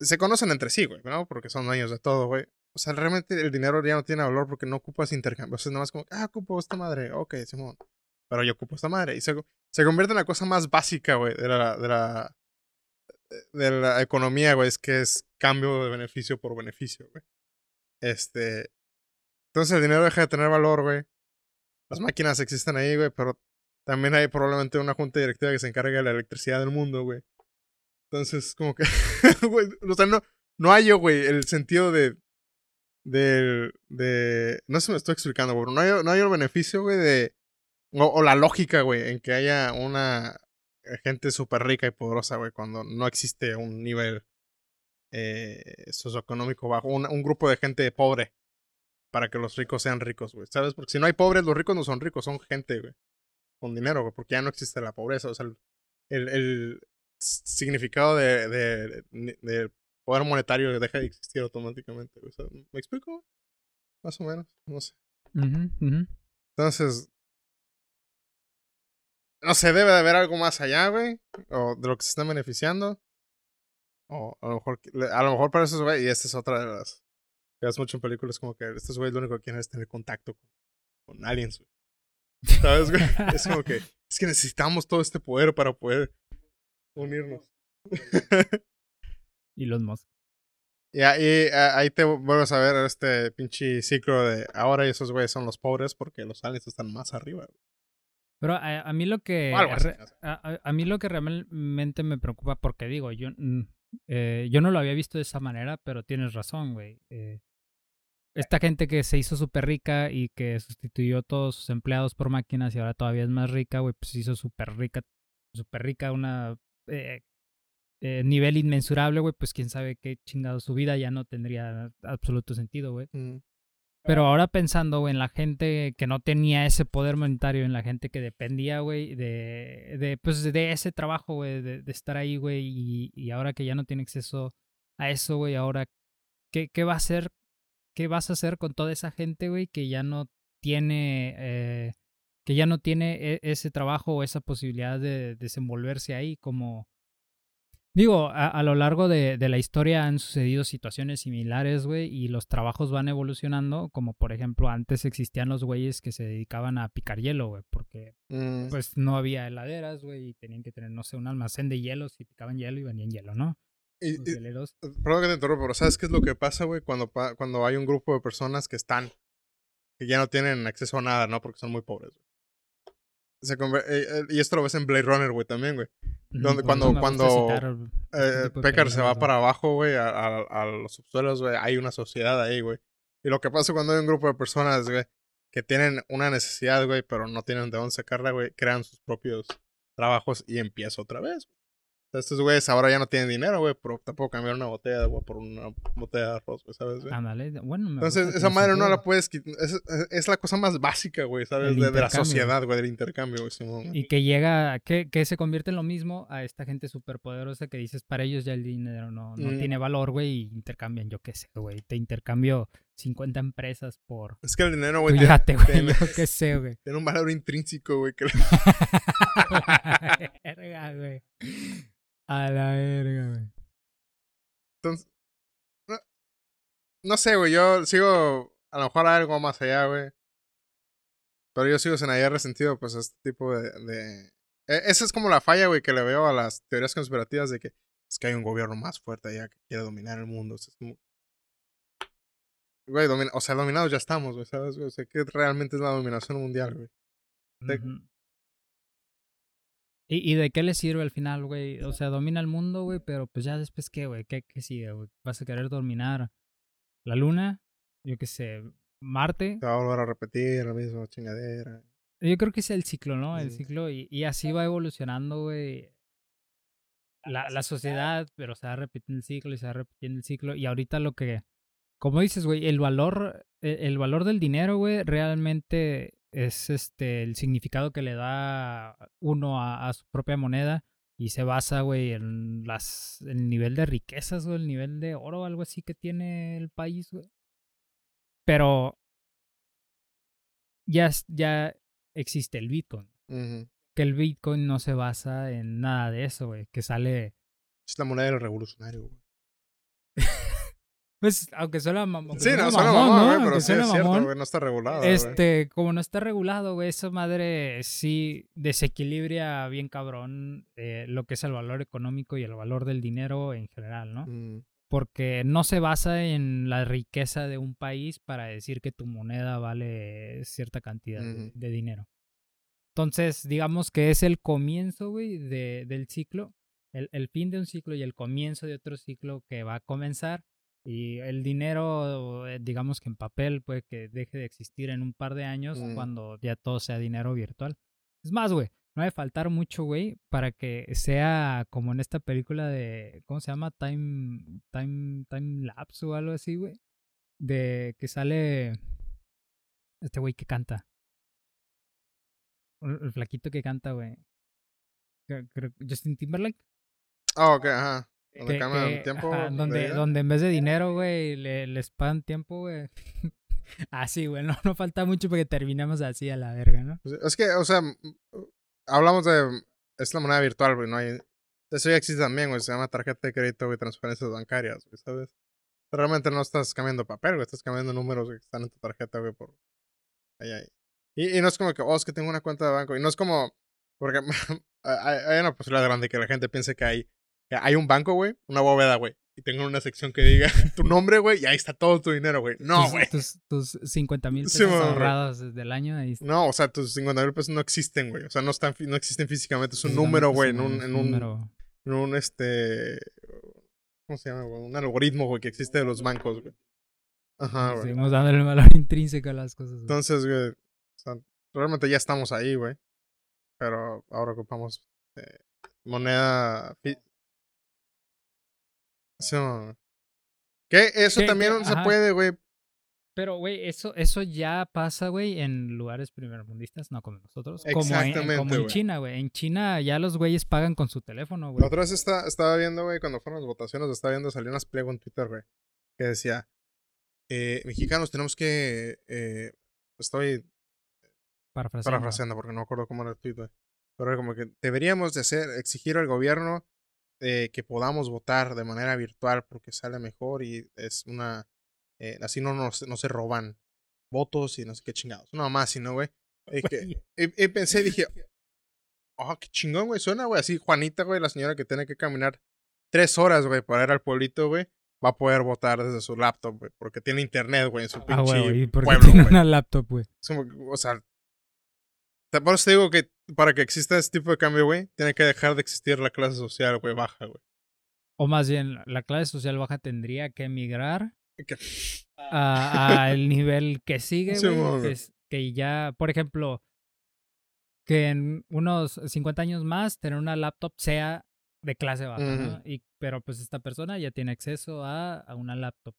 se conocen entre sí, güey, ¿no? Porque son dueños de todo, güey. O sea, realmente el dinero ya no tiene valor porque no ocupas intercambio. O sea, nada más como, ah, ocupo esta madre. Ok, Simón. Pero yo ocupo esta madre. Y se, se convierte en la cosa más básica, güey, de la, de la, de la economía, güey. Es que es cambio de beneficio por beneficio, güey. Este. Entonces el dinero deja de tener valor, güey. Las máquinas existen ahí, güey, pero también hay probablemente una junta directiva que se encarga de la electricidad del mundo, güey. Entonces, como que, no, no hay güey, el sentido de, de, de, no se me estoy explicando, güey, no hay, no hay el beneficio, güey, de, o, la lógica, güey, en que haya una gente súper rica y poderosa, güey, cuando no existe un nivel eh, socioeconómico bajo, un, un grupo de gente pobre para que los ricos sean ricos, güey, ¿sabes? Porque si no hay pobres, los ricos no son ricos, son gente, güey, con dinero, güey, porque ya no existe la pobreza, o sea, el, el, significado de, de, de, poder monetario deja de existir automáticamente. ¿Me explico? Más o menos, no sé. Entonces, no sé, debe de haber algo más allá, güey, o de lo que se están beneficiando. O a lo mejor, a lo mejor para esos güey, y esta es otra de las que ves mucho en películas, como que estos güeyes lo único que quieren es tener contacto con, con aliens, güey. ¿Sabes, güey? Es como que, es que necesitamos todo este poder para poder unirnos. y los Musk. Y ahí, ahí te vuelves a ver este pinche ciclo de ahora esos güeyes son los pobres porque los aliens están más arriba. Pero a, mí lo que a, mí lo que realmente me preocupa porque digo yo eh, yo no lo había visto de esa manera pero tienes razón güey eh, esta gente que se hizo súper rica y que sustituyó a todos sus empleados por máquinas y ahora todavía es más rica güey pues se hizo súper rica súper rica una eh, eh, nivel inmensurable, güey, pues quién sabe qué chingado su vida ya no tendría absoluto sentido, güey. Mm. Pero ahora pensando, güey, en la gente que no tenía ese poder monetario, en la gente que dependía, güey, de, de, pues, de ese trabajo, güey, de, estar ahí, güey, y, y, ahora que ya no tiene acceso a eso, güey, ahora, ¿qué, ¿qué va a hacer? ¿Qué vas a hacer con toda esa gente, güey, que ya no tiene eh, que ya no tiene e, ese trabajo o esa posibilidad de desenvolverse ahí como... Digo, a, lo largo de, la historia han sucedido situaciones similares, güey, y los trabajos van evolucionando, como por ejemplo antes existían los güeyes que se dedicaban a picar hielo, güey, porque mm. pues no había heladeras, güey, y tenían que tener, no sé, un almacén de hielos y picaban hielo y venían hielo, ¿no? Y, los y- veleros. perdón que te interrumpa, pero ¿sabes qué es lo que pasa, güey? Cuando, cuando hay un grupo de personas que están, que ya no tienen acceso a nada, ¿no? Porque son muy pobres, güey. Se eh, eh, y esto lo ves en Blade Runner, güey, también, güey. donde- cuando- cuando, Eh, Pecker se va para abajo, güey, a, a- a los subsuelos, güey. Hay una sociedad ahí, güey. Y lo que pasa cuando hay un grupo de personas, güey, que tienen una necesidad, güey, pero no tienen de dónde sacarla, güey, crean sus propios trabajos y empieza otra vez. Estos güeyes ahora ya no tienen dinero, güey, pero tampoco cambiar una botella de agua por una botella de arroz, güey, ¿sabes? güey? Ándale, bueno, me Entonces, esa madre no la puedes quitar. Es, la cosa más básica, güey, ¿sabes? De, de la sociedad, güey, del intercambio, güey. Simón, güey. Y que llega, que, que se convierte en lo mismo a esta gente superpoderosa que dices, para ellos ya el dinero no, no Mm. tiene valor, güey, y intercambian, yo qué sé, güey, te intercambio 50 empresas por Es que el dinero, güey, yate, güey, tiene- yo qué sé, güey. tiene un valor intrínseco, güey, que verga, güey. A la verga, güey. Entonces, no, no sé, güey, yo sigo, a lo mejor algo más allá, güey. Pero yo sigo sin hallar resentido, pues, este tipo de... de... e- Esa es como la falla, güey, que le veo a las teorías conspirativas de que es que hay un gobierno más fuerte allá que quiere dominar el mundo. O sea, es como... Güey, o sea, dominados ya estamos, güey, ¿sabes? güey? O sea, que realmente es la dominación mundial, güey. Ujú. ¿Y, ¿Y de qué le sirve al final, güey? O sea, domina el mundo, güey, pero pues ya después, ¿qué, güey? ¿Qué, ¿Qué sigue, güey? ¿Vas a querer dominar la luna? Yo qué sé, Marte. Se va a volver a repetir la misma chingadera. Yo creo que es el ciclo, ¿no? El ciclo y, y así va evolucionando, güey. La, la sociedad, pero se va repitiendo el ciclo y se va repitiendo el ciclo. Y ahorita lo que, como dices, güey, el valor, e- el valor del dinero, güey, realmente es este el significado que le da uno a, a su propia moneda y se basa, güey, en las el nivel de riquezas o el nivel de oro, algo así que tiene el país, güey. Pero ya, ya existe el Bitcoin. Que el Bitcoin no se basa en nada de eso, güey. Que sale. Es la moneda del revolucionario, güey. Pues, aunque suena mamón. Sí, no, suena mamón, güey, pero sí es cierto, güey, no está regulado. Este, como no está regulado, güey, esa madre sí desequilibra bien cabrón eh, lo que es el valor económico y el valor del dinero en general, ¿no? Mm, Porque no se basa en la riqueza de un país para decir que tu moneda vale cierta cantidad de- de dinero. Entonces, digamos que es el comienzo, güey, de, del ciclo, el, el fin de un ciclo y el comienzo de otro ciclo que va a comenzar. Y el dinero, eh, digamos que en papel, puede que deje de existir en un par de años Mm. cuando ya todo sea dinero virtual. Es más, güey, no debe faltar mucho, güey, para que sea como en esta película de, ¿cómo se llama? Time, time, time lapse o algo así, güey. De que sale este güey que canta. El, el flaquito que canta, güey. Justin Timberlake. Ah, ok, ajá. Donde Que- cambian que- el tiempo. ajá, de donde, donde en vez de dinero, güey, le, les pagan tiempo, güey. así, güey. No, no falta mucho porque terminamos así a la verga, ¿no? Pues, Es que, o sea, hablamos de. Es la moneda virtual, güey, no hay. Eso ya existe también, güey. Se llama tarjeta de crédito, güey, transferencias bancarias, güey, ¿sabes? Realmente no estás cambiando papel, güey. Estás cambiando números que están en tu tarjeta, güey, por. Ahí, ahí. Y, y no es como que, oh, es que tengo una cuenta de banco. Y no es como. Porque hay, hay una posibilidad grande que la gente piense que hay. Hay un banco, güey, una bóveda, güey. Y tengo una sección que diga tu nombre, güey, y ahí está todo tu dinero, güey. No, güey. Tus, tus 50 mil Sí, pesos ahorrados desde el año. Ahí está. No, o sea, tus 50 mil pesos no existen, güey. O sea, no, están, no existen físicamente. Es un número, güey, en un- en un un, número. en un, este, ¿cómo se llama, güey? Un algoritmo, güey, que existe de los bancos, güey. Ajá, güey. Seguimos dándole el valor intrínseco a las cosas. güey. Entonces, güey, o sea, realmente ya estamos ahí, güey. Pero ahora ocupamos eh, moneda... que eso también no se puede, güey. Pero, güey, eso, eso ya pasa, güey, en lugares primermundistas, no como nosotros. Como en, en- Exactamente, como en. China, güey. En China ya los güeyes pagan con su teléfono, La güey. otra vez está, estaba viendo, güey, cuando fueron las votaciones, estaba viendo, salió unas pliego en Twitter, güey, que decía, eh, mexicanos tenemos que, eh, estoy Parafraseando. parafraseando porque no me acuerdo cómo era el tweet, güey, pero era como que deberíamos de hacer, exigir al gobierno eh, que podamos votar de manera virtual porque sale mejor y es una, eh, así no, nos, no se roban votos y no sé qué chingados, una más, ¿no, güey? Y, que- y pensé, dije, oh, qué chingón, güey, suena, güey, así Juanita, güey, la señora que tiene que caminar tres horas, güey, para ir al pueblito, güey, va a poder votar desde su laptop, güey, porque tiene internet, güey, en su Ah, pinche güey, ¿y por qué pueblo, tiene güey. una laptop, güey? O sea, por eso te digo que para que exista este tipo de cambio, güey, tiene que dejar de existir la clase social, güey, baja, güey. O más bien, la clase social baja tendría que emigrar a- al nivel que sigue, Sí, güey. que, es- que ya, por ejemplo, que en unos 50 años más tener una laptop sea de clase baja, ¿no? Y, pero pues esta persona ya tiene acceso a, a una laptop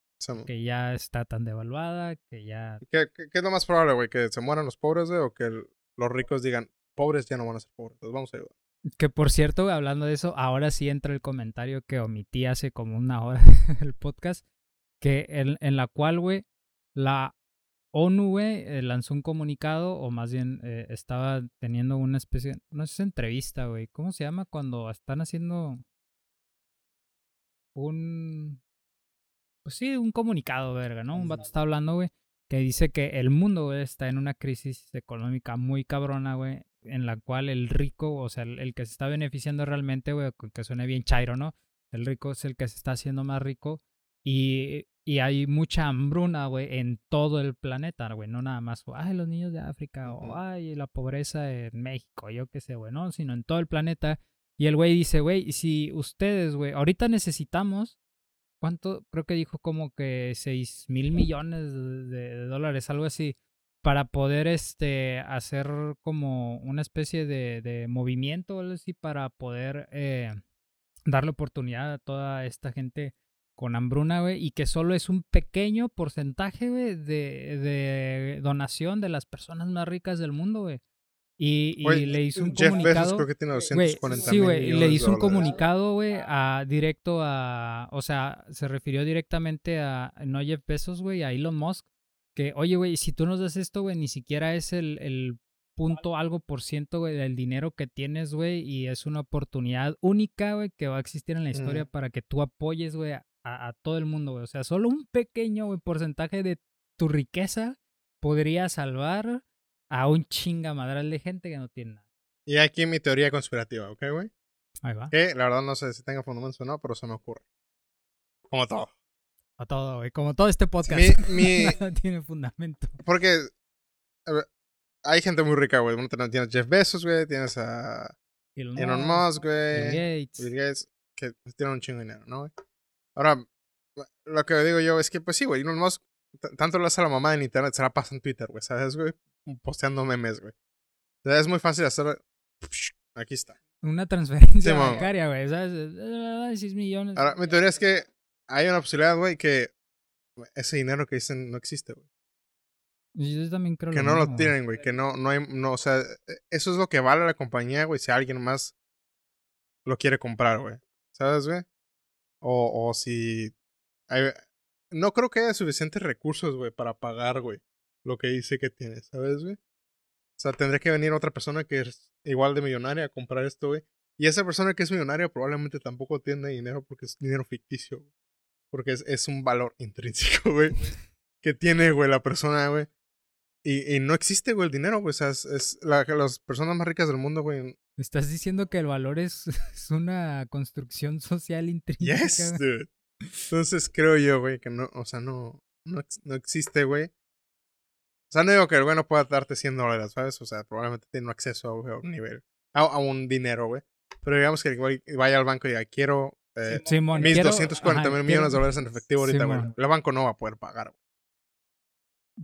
que ya está tan devaluada, que ya... ¿Qué, qué, qué es lo más probable, güey? ¿Que se mueran los pobres, güey? ¿O que el- los ricos digan, pobres ya no van a ser pobres? Los vamos a ayudar. Que por cierto, hablando de eso, ahora sí entra el comentario que omití hace como una hora del podcast, que en, en la cual, güey, la ONU, güey, eh, lanzó un comunicado, o más bien eh, estaba teniendo una especie, no sé, entrevista, güey, ¿cómo se llama? Cuando están haciendo un, pues sí, un comunicado, verga, ¿no? Un vato está hablando, güey, que dice que el mundo, güey, está en una crisis económica muy cabrona, güey, en la cual el rico, o sea, el, el que se está beneficiando realmente, güey, que suene bien chairo, ¿no? El rico es el que se está haciendo más rico y, y hay mucha hambruna, güey, en todo el planeta, güey, no nada más, ay, los niños de África, o ay, la pobreza en México, yo qué sé, güey, no, sino en todo el planeta. Y el güey dice, güey, si ustedes, güey, ahorita necesitamos ¿cuánto? Creo que dijo como que 6 mil millones de, de dólares, algo así, para poder este hacer como una especie de, de movimiento así para poder eh, darle oportunidad a toda esta gente con hambruna, güey, y que solo es un pequeño porcentaje, güey, de, de donación de las personas más ricas del mundo, güey. Y, y Güey, le hizo un Jeff comunicado. Bezos creo que tiene Güey, 240 sí, mil güey, y millones le hizo un comunicado, güey, a directo a, o sea, se refirió directamente a, no Jeff Bezos, güey, a Elon Musk, que, oye, güey, si tú nos das esto, güey, ni siquiera es el, el punto algo por ciento, güey, del dinero que tienes, güey, y es una oportunidad única, güey, que va a existir en la historia para que tú apoyes, güey, a, a todo el mundo, güey, o sea, solo un pequeño, güey, porcentaje de tu riqueza podría salvar a un chingamadral de gente que no tiene nada. Y aquí mi teoría conspirativa, ¿ok, güey? Ahí va. Que la verdad no sé si tenga fundamentos o no, pero se me ocurre. Como todo. A todo, güey. Como todo este podcast. Mi, mi, Nada tiene fundamento. porque a ver, hay gente muy rica, güey. Uno ten- Tienes Jeff Bezos, güey. Tienes a Elon, Elon Musk, Musk, Bill güey. Gates. Bill Gates, que tienen un chingo de dinero, ¿no, güey? Ahora, lo que digo yo es que, pues sí, güey, Elon Musk, tanto lo hace a la mamá en internet, se la pasa en Twitter, güey, ¿sabes, güey? Posteando memes, güey. O sea, es muy fácil hacer. Aquí está. Una transferencia Sí, bancaria, güey. ¿Sabes? Ay, 6 millones. Ahora, mi teoría es que hay una posibilidad, güey, que ese dinero que dicen no existe, güey. Yo también creo Que lo no lo mismo, tienen, güey. Que no, no hay, no, o sea, eso es lo que vale la compañía, güey, si alguien más lo quiere comprar, güey. ¿Sabes, güey? O, o si... hay- no creo que haya suficientes recursos, güey, para pagar, güey, lo que dice que tiene, ¿sabes, güey? O sea, tendría que venir otra persona que es igual de millonaria a comprar esto, güey. Y esa persona que es millonaria probablemente tampoco tiene dinero porque es dinero ficticio, güey. Porque es, es un valor intrínseco, güey. Que tiene, güey, la persona, güey. Y, y no existe, güey, el dinero, güey. O sea, es, es la, las personas más ricas del mundo, güey. Estás diciendo que el valor es, es una construcción social intrínseca. Yes, dude. Entonces creo yo, güey, que no, o sea, no, no, no existe, güey. O sea, no digo que el güey no pueda darte 100 dólares, ¿sabes? O sea, probablemente tiene acceso a un nivel, a, a un dinero, güey. Pero digamos que el güey vaya al banco y diga, quiero eh, Simón, mis quiero- 240 ajá, mil millones de dólares en efectivo ahorita, güey. El banco no va a poder pagar, güey.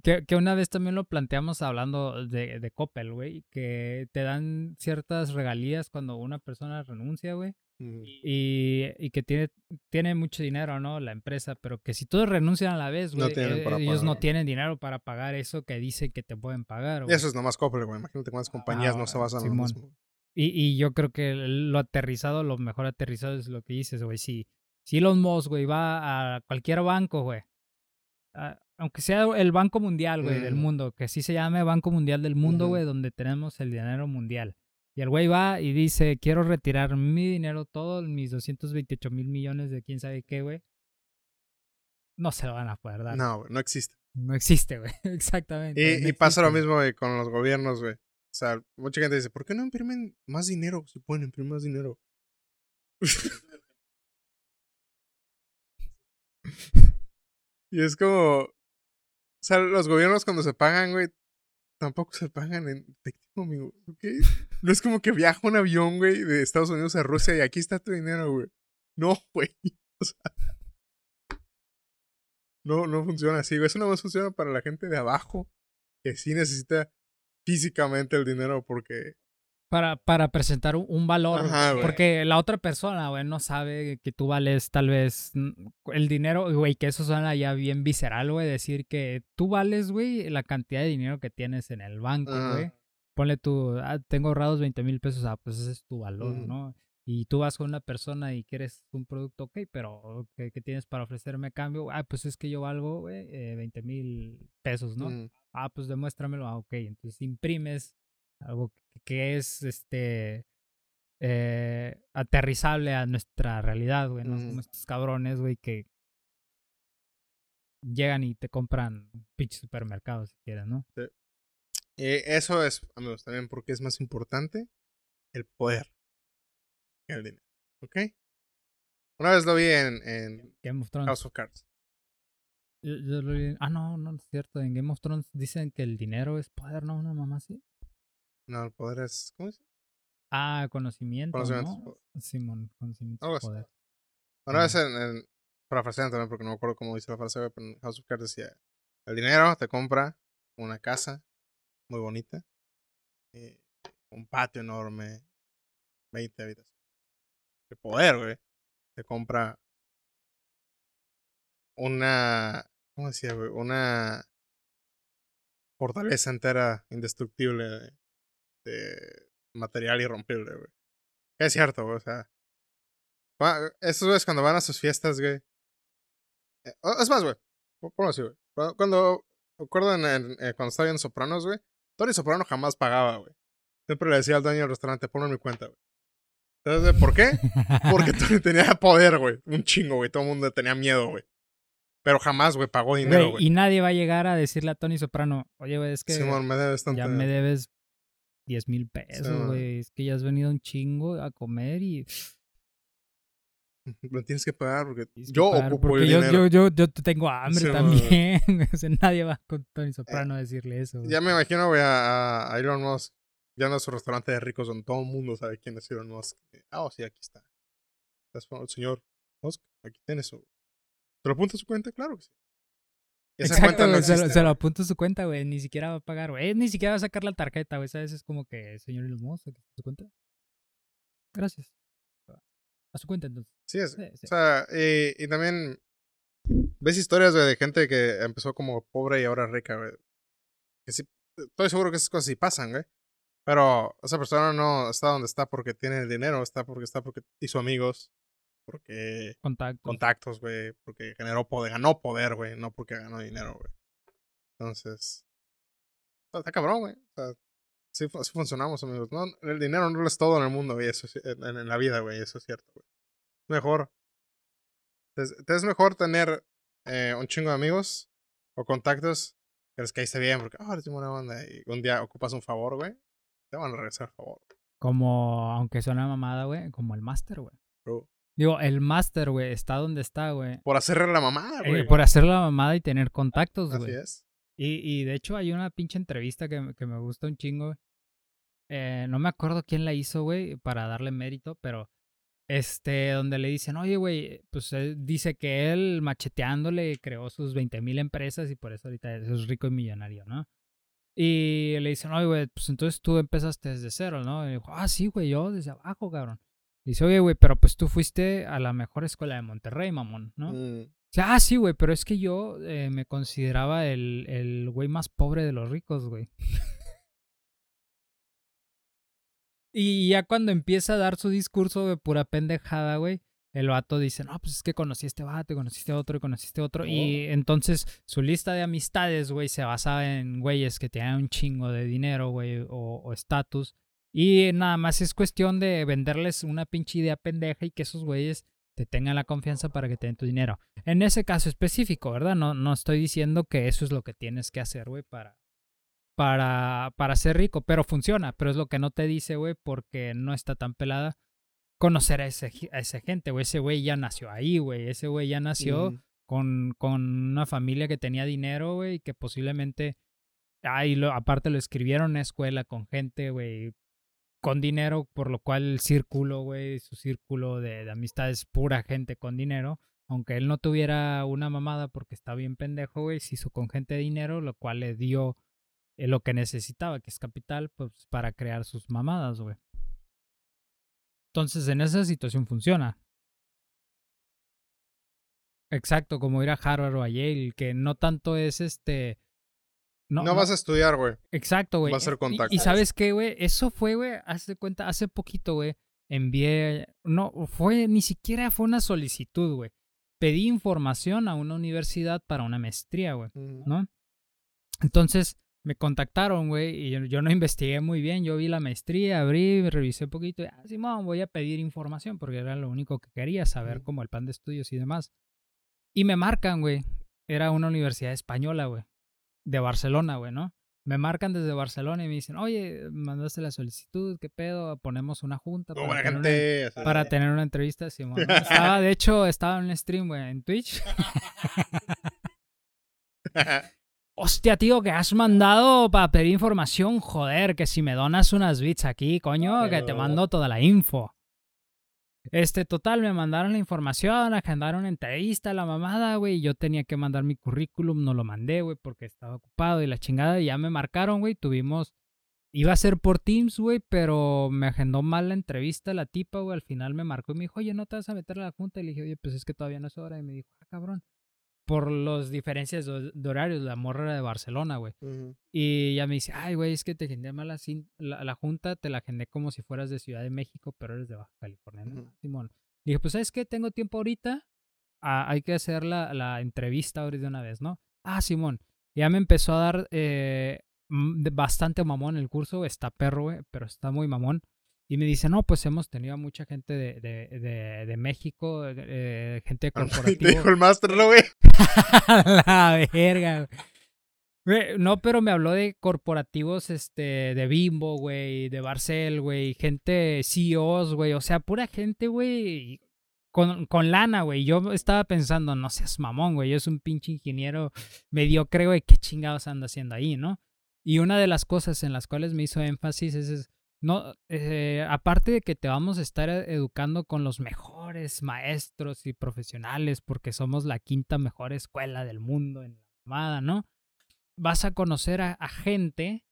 Que, que una vez también lo planteamos hablando de, de Coppel, güey, que te dan ciertas regalías cuando una persona renuncia, güey, Mm. y, y que tiene, tiene mucho dinero, ¿no? La empresa, pero que si todos renuncian a la vez, No güey, tienen eh, ellos no tienen dinero para pagar eso que dicen que te pueden pagar, Y güey. eso es nomás Coppel, güey. Imagínate cuántas compañías Ah, no se basan en lo mismo. Y, y yo creo que lo aterrizado, lo mejor aterrizado es lo que dices, güey. Si, si Elon Musk, güey, va a cualquier banco, güey. aunque sea el Banco Mundial, güey, del mundo, que así se llame Banco Mundial del Mundo, güey, donde tenemos el dinero mundial. Y el güey va y dice, quiero retirar mi dinero, todos mis 228 mil millones de quién sabe qué, güey. No se lo van a poder dar. No, No, güey, no existe. existe, güey. Exactamente. no Y, pasa lo mismo, güey, con los gobiernos, güey. O sea, mucha gente dice, ¿por qué no imprimen más dinero? Si pueden imprimir más dinero. y es como. O sea, los gobiernos cuando se pagan, güey, tampoco se pagan en efectivo, amigo. ¿okay? No es como que viaja un avión, güey, de Estados Unidos a Rusia y aquí está tu dinero, güey. No, güey. O sea, no, no funciona así, güey. Eso nada más funciona para la gente de abajo que sí necesita físicamente el dinero porque para, para presentar un, un valor. Ajá, porque la otra persona, güey, no sabe que tú vales tal vez el dinero, güey, que eso suena ya bien visceral, güey, decir que tú vales, güey, la cantidad de dinero que tienes en el banco, güey. Ponle tú, ah, tengo ahorrados 20 mil pesos, ah, pues ese es tu valor. ¿no? Y tú vas con una persona y quieres un producto, ok, pero ¿qué, qué tienes para ofrecerme a cambio? Ah, pues es que yo valgo, güey, eh, 20 mil pesos, ¿no? mm, Ah, pues demuéstramelo. Ah, ok. Entonces imprimes algo que, que es este eh, aterrizable a nuestra realidad, güey. No como estos cabrones, güey, que llegan y te compran pinche supermercado si quieres, ¿no? eh, eso es, amigos, también porque es más importante el poder el dinero. ¿Ok? Una vez lo vi en, en Game of Thrones. House of Cards. Yo- yo lo vi- ah, no, no es cierto. En Game of Thrones dicen que el dinero es poder, ¿no? Una mamá así. No, el poder es. ¿Cómo es? Ah, conocimiento, Conocimiento ¿no? Simón, conocimiento Algo así. poder. Una vez en, en parafraseando también, porque no me acuerdo cómo dice la frase, pero en House of Cards decía: El dinero te compra una casa muy bonita, eh, un patio enorme, 20 habitaciones. El poder, güey, te compra una. ¿Cómo decía, güey? Una fortaleza entera indestructible de, de material irrompible, güey. Es cierto, güey, o sea. va- Esos güeyes cuando van a sus fiestas, güey. eh, Es más, güey. po- Ponlo así, güey. Cuando, cuando. En, en- eh, cuando estaba viendo Sopranos, güey. Tony Soprano jamás pagaba, güey. Siempre le decía al dueño del restaurante, ponlo en mi cuenta, güey. ¿Sabes por qué? Porque Tony tenía poder, güey. Un chingo, güey. Todo el mundo tenía miedo, güey. Pero jamás, güey, pagó dinero, Güey, y nadie va a llegar a decirle a Tony Soprano, oye, güey, es que Simón, me debes tanto. ya me debes 10 mil pesos, güey. Es que ya has venido un chingo a comer y... Lo tienes que pagar porque tienes yo pagar, ocupo porque el yo, dinero. yo, yo, yo tengo hambre Sí, también. o sea, nadie va con Tony Soprano a decirle eso. güey. Ya me imagino, güey, a, a Elon Musk ya en su restaurante de ricos donde todo el mundo sabe quién es Elon Musk. Ah, oh, sí, aquí está. ¿Estás con el señor Musk? Aquí tienes su... ¿Te lo apunta a su cuenta? Claro que sí. Esa Exacto, cuenta no se, lo, existe. se lo apunto a su cuenta, güey. Ni siquiera va a pagar, güey. Ni siquiera va a sacar la tarjeta, güey. ¿Sabes? Es como que, señor Elon Musk, aquí está su cuenta. Gracias. A su cuenta, entonces. Sí, es. Sí, sí. O sea, y, y también ves historias, güey, de gente que empezó como pobre y ahora rica, güey. Que sí, estoy seguro que esas cosas sí pasan, güey. Pero esa persona no está donde está porque tiene el dinero, está porque está porque hizo amigos, porque Contacto. contactos, güey, porque generó poder, ganó poder, güey, no porque ganó dinero, güey. Entonces, está, está cabrón, güey. O sea, sí, así funcionamos, amigos. No, el dinero no lo es todo en el mundo, güey, eso es- en, en la vida, güey, eso es cierto, güey. Mejor. Es, mejor tener eh, un chingo de amigos o contactos que les caíste bien porque, ah, eres buena onda y un día ocupas un favor, güey, te van a regresar el favor, Como, aunque suena mamada, güey, como el máster, güey. bro. Digo, el máster, güey, está donde está, güey. Por hacerle la mamada, Eh, güey. por hacer la mamada y tener contactos, Así güey. es. Y, y de hecho hay una pinche entrevista que, me- que me gusta un chingo. güey. Eh, no me acuerdo quién la hizo, güey, para darle mérito, pero este, donde le dicen, oye, güey, pues él dice que él macheteándole creó sus 20 mil empresas y por eso ahorita es rico y millonario, ¿no? Y le dicen, oye, güey, pues entonces tú empezaste desde cero, ¿no? Y dijo, ah, sí, güey, yo desde abajo, cabrón. Dice, oye, güey, pero pues tú fuiste a la mejor escuela de Monterrey, mamón, ¿no? Mm, O sea, ah, sí, güey, pero es que yo eh, me consideraba el, el güey más pobre de los ricos, güey. y ya cuando empieza a dar su discurso de pura pendejada, güey, el vato dice, no, pues es que conocí a este vato, y conocí a otro, y conocí a otro. Y entonces su lista de amistades, güey, se basaba en güeyes que tenían un chingo de dinero, güey, o o estatus. y nada más es cuestión de venderles una pinche idea pendeja y que esos güeyes te tengan la confianza para que te den tu dinero. En ese caso específico, ¿verdad? No, no estoy diciendo que eso es lo que tienes que hacer, güey, para, para, para ser rico, pero funciona, pero es lo que no te dice, güey, porque no está tan pelada conocer a, ese, a esa gente, güey. Ese güey ya nació ahí, güey. Ese güey ya nació mm. con, con una familia que tenía dinero, güey, y que posiblemente, ah, y lo, aparte lo escribieron en una escuela con gente, güey, con dinero, por lo cual el círculo, güey, su círculo de, de amistad es pura gente con dinero. Aunque él no tuviera una mamada porque está bien pendejo, güey, se hizo con gente de dinero, lo cual le dio eh, lo que necesitaba, que es capital, pues para crear sus mamadas, güey. Entonces, en esa situación funciona. Exacto, como ir a Harvard o a Yale, que no tanto es este. No, vas a estudiar, güey. Exacto, güey. Vas a hacer contacto. Y, sabes qué, güey, eso fue, güey, hace cuenta, hace poquito, güey, envié, no, fue, ni siquiera fue una solicitud, güey. Pedí información a una universidad para una maestría, güey, ¿no? Entonces, me contactaron, güey, y yo, no investigué muy bien. Yo vi la maestría, abrí, revisé un poquito. Y, ah, Simón, voy a pedir información porque era lo único que quería, saber como el plan de estudios y demás. Y me marcan, güey. Era una universidad española, güey. De Barcelona, güey, ¿no? Me marcan desde Barcelona y me dicen, oye, mandaste la solicitud, ¿qué pedo? Ponemos una junta para, tener, una, para tener una entrevista. Simón. Estaba, de hecho, estaba en un stream, güey, en Twitch. Hostia, tío, que has mandado para pedir información. Joder, que si me donas unas bits aquí, coño, que te mando toda la info. Este, total, me mandaron la información, agendaron entrevista, la mamada, güey. Yo tenía que mandar mi currículum, no lo mandé, güey, porque estaba ocupado y la chingada. Y ya me marcaron, güey. Tuvimos. Iba a ser por Teams, güey, pero me agendó mal la entrevista la tipa, güey. Al final me marcó y me dijo, oye, ¿no te vas a meter a la junta? Y le dije, oye, pues es que todavía no es hora. Y me dijo, ah, cabrón por las diferencias de, horarios, la morra era de Barcelona, güey. Y ya me dice, ay, güey, es que te agendé mal la, la, junta, te la agendé como si fueras de Ciudad de México, pero eres de Baja California, ¿no? Simón. Dije, pues, ¿sabes qué? Tengo tiempo ahorita, ah, hay que hacer la, la entrevista ahorita de una vez, ¿no? Ah, Simón. Ya me empezó a dar eh, bastante mamón el curso, está perro, güey, pero está muy mamón. Y me dice, no, pues hemos tenido mucha gente de, de, de, México, eh, gente corporativa. Te dijo el máster, ¿no, güey? la verga, güey. No, pero me habló de corporativos este, de Bimbo, güey, de Barcel, güey, gente CEOs, güey, o sea, pura gente, güey, con, con lana, güey. Yo estaba pensando, no seas mamón, güey, yo soy un pinche ingeniero mediocre, güey, qué chingados anda haciendo ahí, ¿no? Y una de las cosas en las cuales me hizo énfasis es no, eh, aparte de que te vamos a estar e, educando con los mejores maestros y profesionales, porque somos la quinta mejor escuela del mundo en la armada, ¿no? Vas a conocer a gente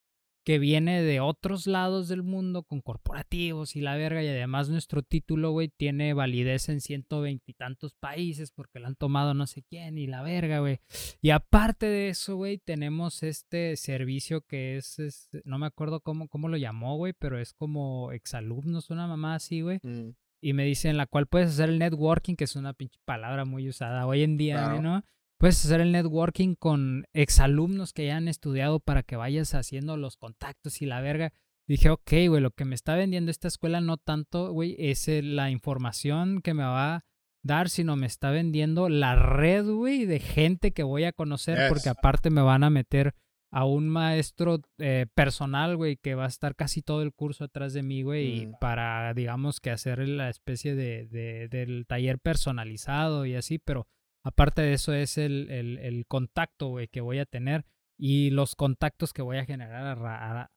que viene de otros lados del mundo con corporativos y la verga y además nuestro título, güey, tiene validez en ciento veintitantos países porque lo han tomado no sé quién y la verga, güey. Y aparte de eso, güey, tenemos este servicio que es, no me acuerdo cómo, cómo lo llamó, güey, pero es como exalumnos, una mamá así, güey. Mm. Y me dicen la cual puedes hacer el networking, que es una pinche palabra muy usada hoy en día, ¿no? Puedes hacer el networking con exalumnos que ya han estudiado para que vayas haciendo los contactos y la verga. Dije, ok, güey, lo que me está vendiendo esta escuela no tanto, güey, es la información que me va a dar, sino me está vendiendo la red, güey, de gente que voy a conocer, porque aparte me van a meter a un maestro eh, personal, güey, que va a estar casi todo el curso atrás de mí, güey, mm. para, digamos, que hacer la especie de, de, del taller personalizado y así, pero Aparte de eso es el, el, el contacto, güey, que voy a tener y los contactos que voy a generar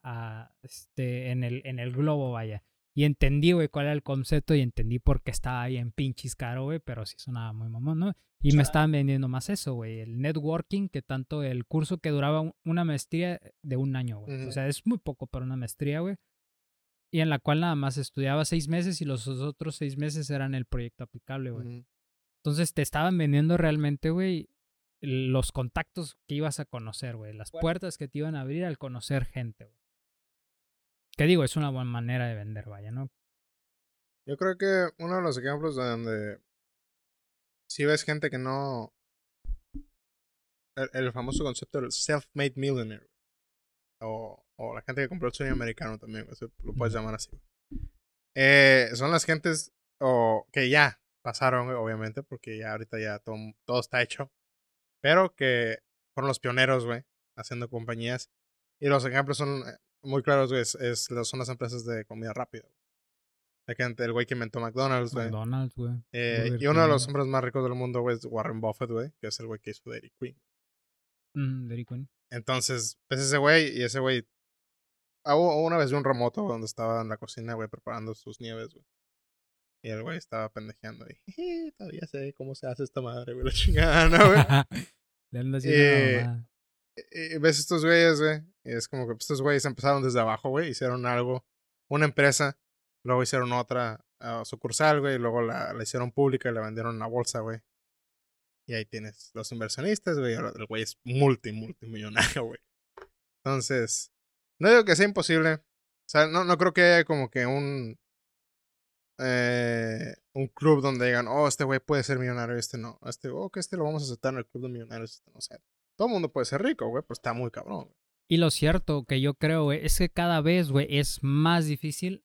a, este, en, el, en el globo, vaya. Y entendí, güey, cuál era el concepto y entendí por qué estaba ahí en pinches caro, güey, pero sí sonaba muy mamón, ¿no? Y me estaban vendiendo más eso, güey, el networking, que tanto el curso que duraba una maestría de un año, güey. O sea, es muy poco para una maestría, güey. Y en la cual nada más estudiaba seis meses y los otros seis meses eran el proyecto aplicable, güey. Entonces te estaban vendiendo realmente, güey, los contactos que ibas a conocer, güey. Las puertas que te iban a abrir al conocer gente, güey. Que digo, es una buena manera de vender, vaya, ¿no? Yo creo que uno de los ejemplos donde si ves gente que no... El, famoso concepto del self-made millionaire. O, o, la gente que compró el sueño americano también, lo puedes llamar así. Eh, son las gentes o que ya pasaron, obviamente, porque ya ahorita ya todo, todo está hecho. Pero que fueron los pioneros, güey, haciendo compañías. Y los ejemplos son eh, muy claros, güey, es, son las empresas de comida rápida. El güey que inventó McDonald's, güey. McDonald's, güey. Eh, y uno de los hombres más ricos del mundo, güey, es Warren Buffett, güey, que es el güey que hizo Dairy Queen. Mm, Dairy Queen. Entonces, pues ese güey y ese güey. Hubo una vez vi un remoto donde estaba en la cocina, güey, preparando sus nieves, güey. Y el güey estaba pendejeando ahí. "Jeje, Todavía sé cómo se hace esta madre, güey, la chingada, ¿no, güey? Le ando haciendo Eh, la mamada. Y- y ves estos güeyes, güey. Y es como que pues, estos güeyes empezaron desde abajo, güey. Hicieron algo, una empresa. Luego hicieron otra ah, sucursal, güey. Y luego la, la hicieron pública y la vendieron en la bolsa, güey. Y ahí tienes los inversionistas, güey. y El güey es multi, multimillonario, güey. Entonces, no digo que sea imposible. O sea, no, no creo que haya como que un. Eh, un club donde digan, oh, este güey puede ser millonario, este no. Este, oh, que este lo vamos a aceptar en el club de millonarios, este no. O sea, todo el mundo puede ser rico, güey, pero está muy cabrón, güey. Y lo cierto que yo creo, güey, es que cada vez, güey, es más difícil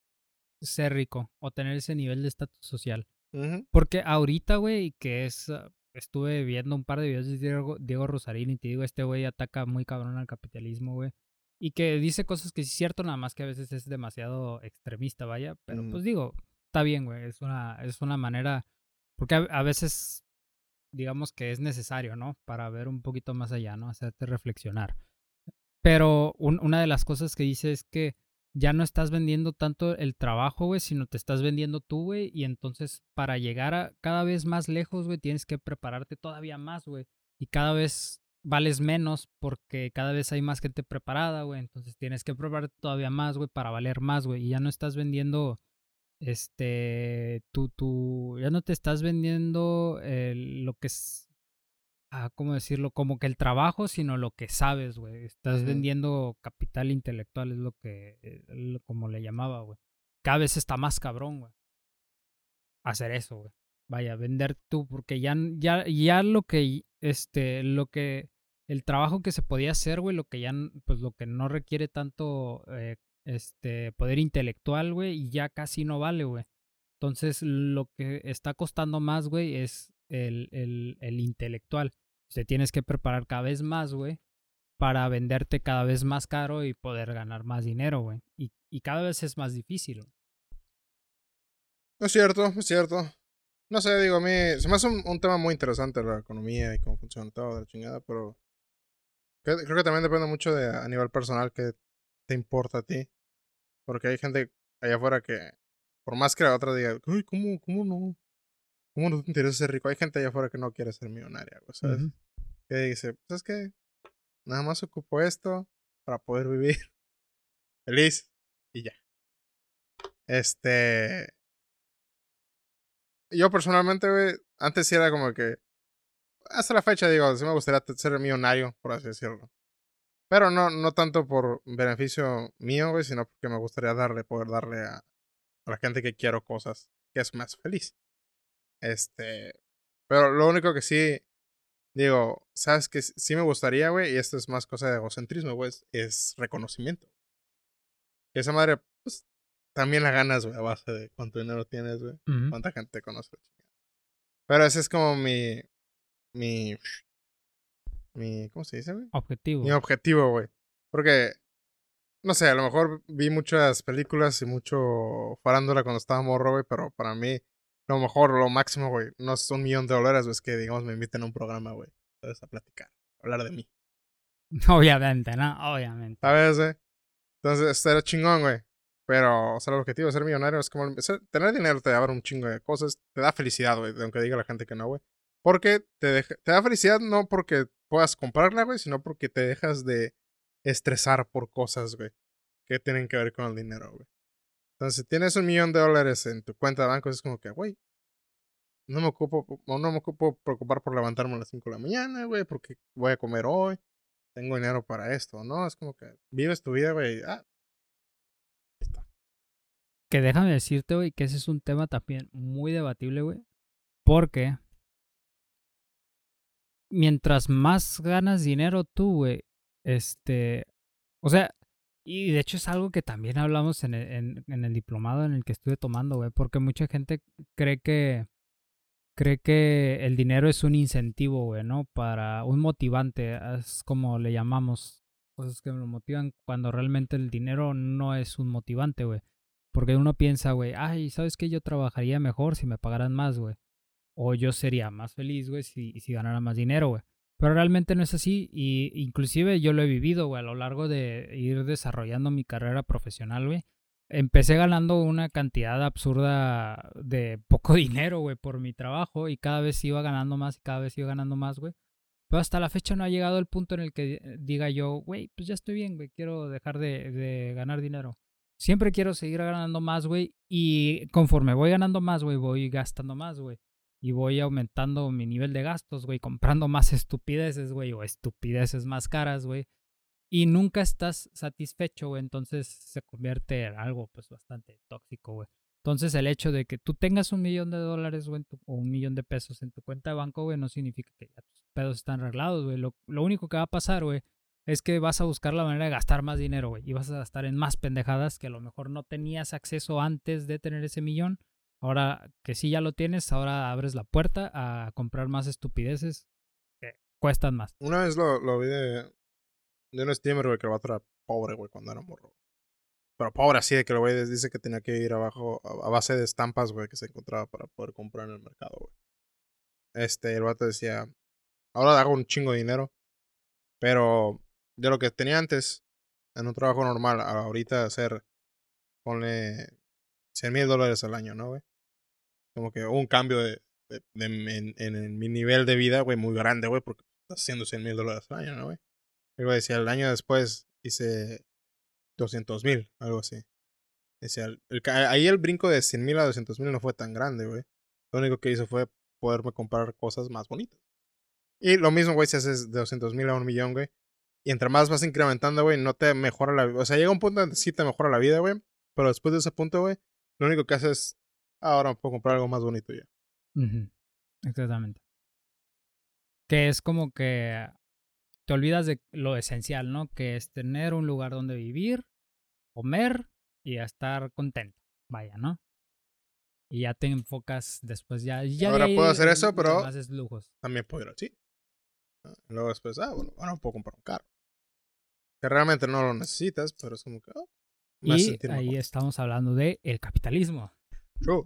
ser rico o tener ese nivel de estatus social. Ujú. Porque ahorita, güey, que es. ah, Estuve viendo un par de videos de Diego, Diego Rosarín y te digo, este güey ataca muy cabrón al capitalismo, güey. Y que dice cosas que es cierto, nada más que a veces es demasiado extremista, vaya. Pero pues digo, está bien, güey. Es una, es una manera. Porque a, veces, digamos que es necesario, ¿no? Para ver un poquito más allá, ¿no? Hacerte reflexionar. Pero un- una de las cosas que dice es que ya no estás vendiendo tanto el trabajo, güey, sino te estás vendiendo tú, güey. Y entonces para llegar a cada vez más lejos, güey, tienes que prepararte todavía más, güey. Y cada vez vales menos porque cada vez hay más gente preparada, güey. Entonces tienes que prepararte todavía más, güey, para valer más, güey. Y ya no estás vendiendo, este, tú, tú, ya no te estás vendiendo eh, lo que es, ah, ¿cómo decirlo? Como que el trabajo, sino lo que sabes, güey. Estás vendiendo capital intelectual, es lo que, eh, lo- como le llamaba, güey. Cada vez está más cabrón, güey. Hacer eso, güey. Vaya, vender tú, porque ya, ya, ya lo que, este, lo que, el trabajo que se podía hacer, güey, lo que ya, pues lo que no requiere tanto, eh, este, poder intelectual, güey, y ya casi no vale, güey. Entonces, lo que está costando más, güey, es el, el, el intelectual. Te tienes que preparar cada vez más, güey, para venderte cada vez más caro y poder ganar más dinero, güey. Y, y cada vez es más difícil, güey. Es cierto, es cierto. No sé, digo, a mí se me hace un, un tema muy interesante la economía y cómo funciona todo de la chingada, pero creo, creo que también depende mucho de a nivel personal que te importa a ti. Porque hay gente allá afuera que, por más que la otra diga, uy, ¿cómo, cómo no? ¿Cómo no te interesa ser rico? Hay gente allá afuera que no quiere ser millonaria, güey, ¿sabes? Que dice, pues es que nada más ocupo esto para poder vivir feliz y ya. Este. Yo personalmente, güey, antes sí era como que. Hasta la fecha, digo, sí me gustaría ser millonario, por así decirlo. Pero no, no tanto por beneficio mío, güey, sino porque me gustaría darle, poder darle a, a la gente que quiero cosas que es más feliz. Este. Pero lo único que sí digo, sabes que sí me gustaría, güey, y esto es más cosa de egocentrismo, güey, es, es reconocimiento. Y esa madre, pues, también la ganas, güey, a base de cuánto dinero tienes, güey, Ujú. cuánta gente te conoce. Pero ese es como mi, mi, mi, ¿cómo se dice, güey? Objetivo. Mi objetivo, güey. Porque, no sé, a lo mejor vi muchas películas y mucho farándula cuando estaba morro, güey, pero para mí, lo mejor, lo máximo, güey, no es un millón de dólares, güey, es que, digamos, me inviten a un programa, güey, ¿sabes? A platicar, a hablar de mí, Obviamente, ¿no? Obviamente. ¿sabes, güey? Entonces, esto era chingón, güey. Pero, o sea, el objetivo de ser millonario es como, ser- tener dinero te abre un chingo de cosas, te da felicidad, güey, aunque diga la gente que no, güey. Porque te, deja- te da felicidad no porque puedas comprarla, güey, sino porque te dejas de estresar por cosas, güey, que tienen que ver con el dinero, güey. Entonces, si tienes un millón de dólares en tu cuenta de banco, es como que, güey, no me ocupo, no me ocupo preocupar por levantarme a las 5 de la mañana, güey, porque voy a comer hoy, tengo dinero para esto, ¿no? Es como que vives tu vida, güey, ah. Que déjame decirte, güey, que ese es un tema también muy debatible, güey. Porque mientras más ganas dinero tú, güey, este, o sea, y de hecho es algo que también hablamos en el, en, en el diplomado en el que estuve tomando, güey, porque mucha gente cree que cree que el dinero es un incentivo, güey, ¿no? Para un motivante, es como le llamamos, cosas que lo motivan cuando realmente el dinero no es un motivante, güey. Porque uno piensa, güey, ay, ¿sabes qué? Yo trabajaría mejor si me pagaran más, güey. O yo sería más feliz, güey, si, si ganara más dinero, güey. Pero realmente no es así. Y inclusive yo lo he vivido, güey, a lo largo de ir desarrollando mi carrera profesional, güey. Empecé ganando una cantidad absurda de poco dinero, güey, por mi trabajo. Y cada vez iba ganando más y cada vez iba ganando más, güey. Pero hasta la fecha no ha llegado el punto en el que diga yo, güey, pues ya estoy bien, güey, quiero dejar de, de ganar dinero siempre quiero seguir ganando más, güey. Y conforme voy ganando más, güey, voy gastando más, güey. Y voy aumentando mi nivel de gastos, güey, comprando más estupideces, güey, o estupideces más caras, güey. Y nunca estás satisfecho, güey. Entonces se convierte en algo, pues, bastante tóxico, güey. Entonces el hecho de que tú tengas un millón de dólares, güey, o un millón de pesos en tu cuenta de banco, güey, no significa que ya tus pedos están arreglados, güey. Lo, lo único que va a pasar, güey, es que vas a buscar la manera de gastar más dinero, güey. Y vas a gastar en más pendejadas que a lo mejor no tenías acceso antes de tener ese millón. Ahora que sí ya lo tienes, ahora abres la puerta a comprar más estupideces que cuestan más. Una vez lo, vi de, de un streamer, güey, que el vato era pobre, güey, cuando era morro. Pero pobre así, de que el güey dice que tenía que ir abajo a, base de estampas, güey, que se encontraba para poder comprar en el mercado, güey. Este, el vato decía, ahora hago un chingo de dinero, pero de lo que tenía antes en un trabajo normal, ahorita hacer, ponle 100 mil dólares al año, ¿no, güey? Como que un cambio de, en, mi nivel de vida, güey, muy grande, güey, porque estás haciendo 100 mil dólares al año, ¿no, güey? Güey, decía, el año después hice 200 mil, algo así. Decía, ahí el brinco de 100 mil a 200 mil no fue tan grande, güey. Lo único que hizo fue poderme comprar cosas más bonitas. Y lo mismo, güey, si haces de 200 mil a un millón, güey, y entre más vas incrementando, güey, no te mejora la vida. O sea, llega un punto donde sí te mejora la vida, güey. Pero después de ese punto, güey, lo único que haces es, ahora puedo comprar algo más bonito ya. Exactamente. Que es como que te olvidas de lo esencial, ¿no? Que es tener un lugar donde vivir, comer y estar contento. Vaya, ¿no? Y ya te enfocas después ya. ya ahora puedo hacer eso, pero también puedo ir así. Luego después, ah, bueno, ahora puedo comprar un carro. Que realmente no lo necesitas, pero es como que... Oh, y ahí estamos hablando de el capitalismo.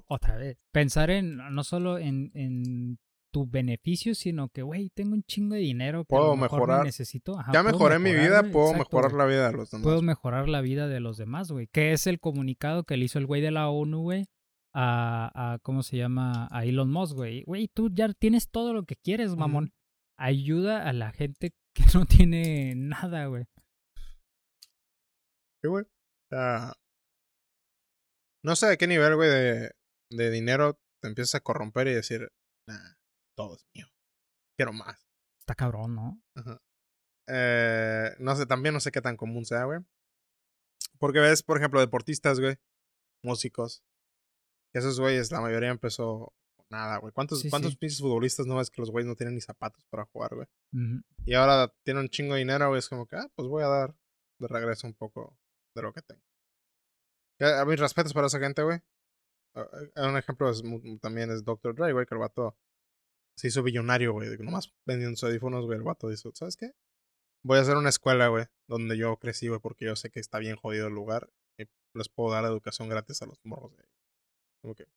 Otra vez. Pensar en no solo en, en tu beneficio, sino que, güey, tengo un chingo de dinero. puedo mejorar. necesito. ya mejoré mi vida, puedo mejorar la vida de los demás. Puedo mejorar la vida de los demás, güey. Que es el comunicado que le hizo el güey de la ONU, güey. A, a, ¿cómo se llama? A Elon Musk, güey. Güey, tú ya tienes todo lo que quieres, mamón. Ayuda a la gente que no tiene nada, güey. Sí, güey. No sé a qué nivel, güey, de, de dinero te empiezas a corromper y decir, nah, todo es mío. Quiero más. Está cabrón, ¿no? Eh, no sé, también no sé qué tan común sea, güey. Porque ves, por ejemplo, deportistas, güey, músicos. Esos güeyes, la mayoría empezó nada, güey. ¿Cuántos, ¿cuántos pinches futbolistas no ves que los güeyes no tienen ni zapatos para jugar, güey? Y ahora tienen un chingo de dinero, güey. Es como que, ah, pues voy a dar de regreso un poco de lo que tengo. A mis respetos para esa gente, güey. Un ejemplo también es Dr. Dre, güey, que el vato se hizo billonario, güey. Nomás vendiendo sus audífonos, güey. El vato dice, ¿sabes qué? Voy a hacer una escuela, güey, donde yo crecí, güey, porque yo sé que está bien jodido el lugar y les puedo dar educación gratis a los morros, güey. Como que,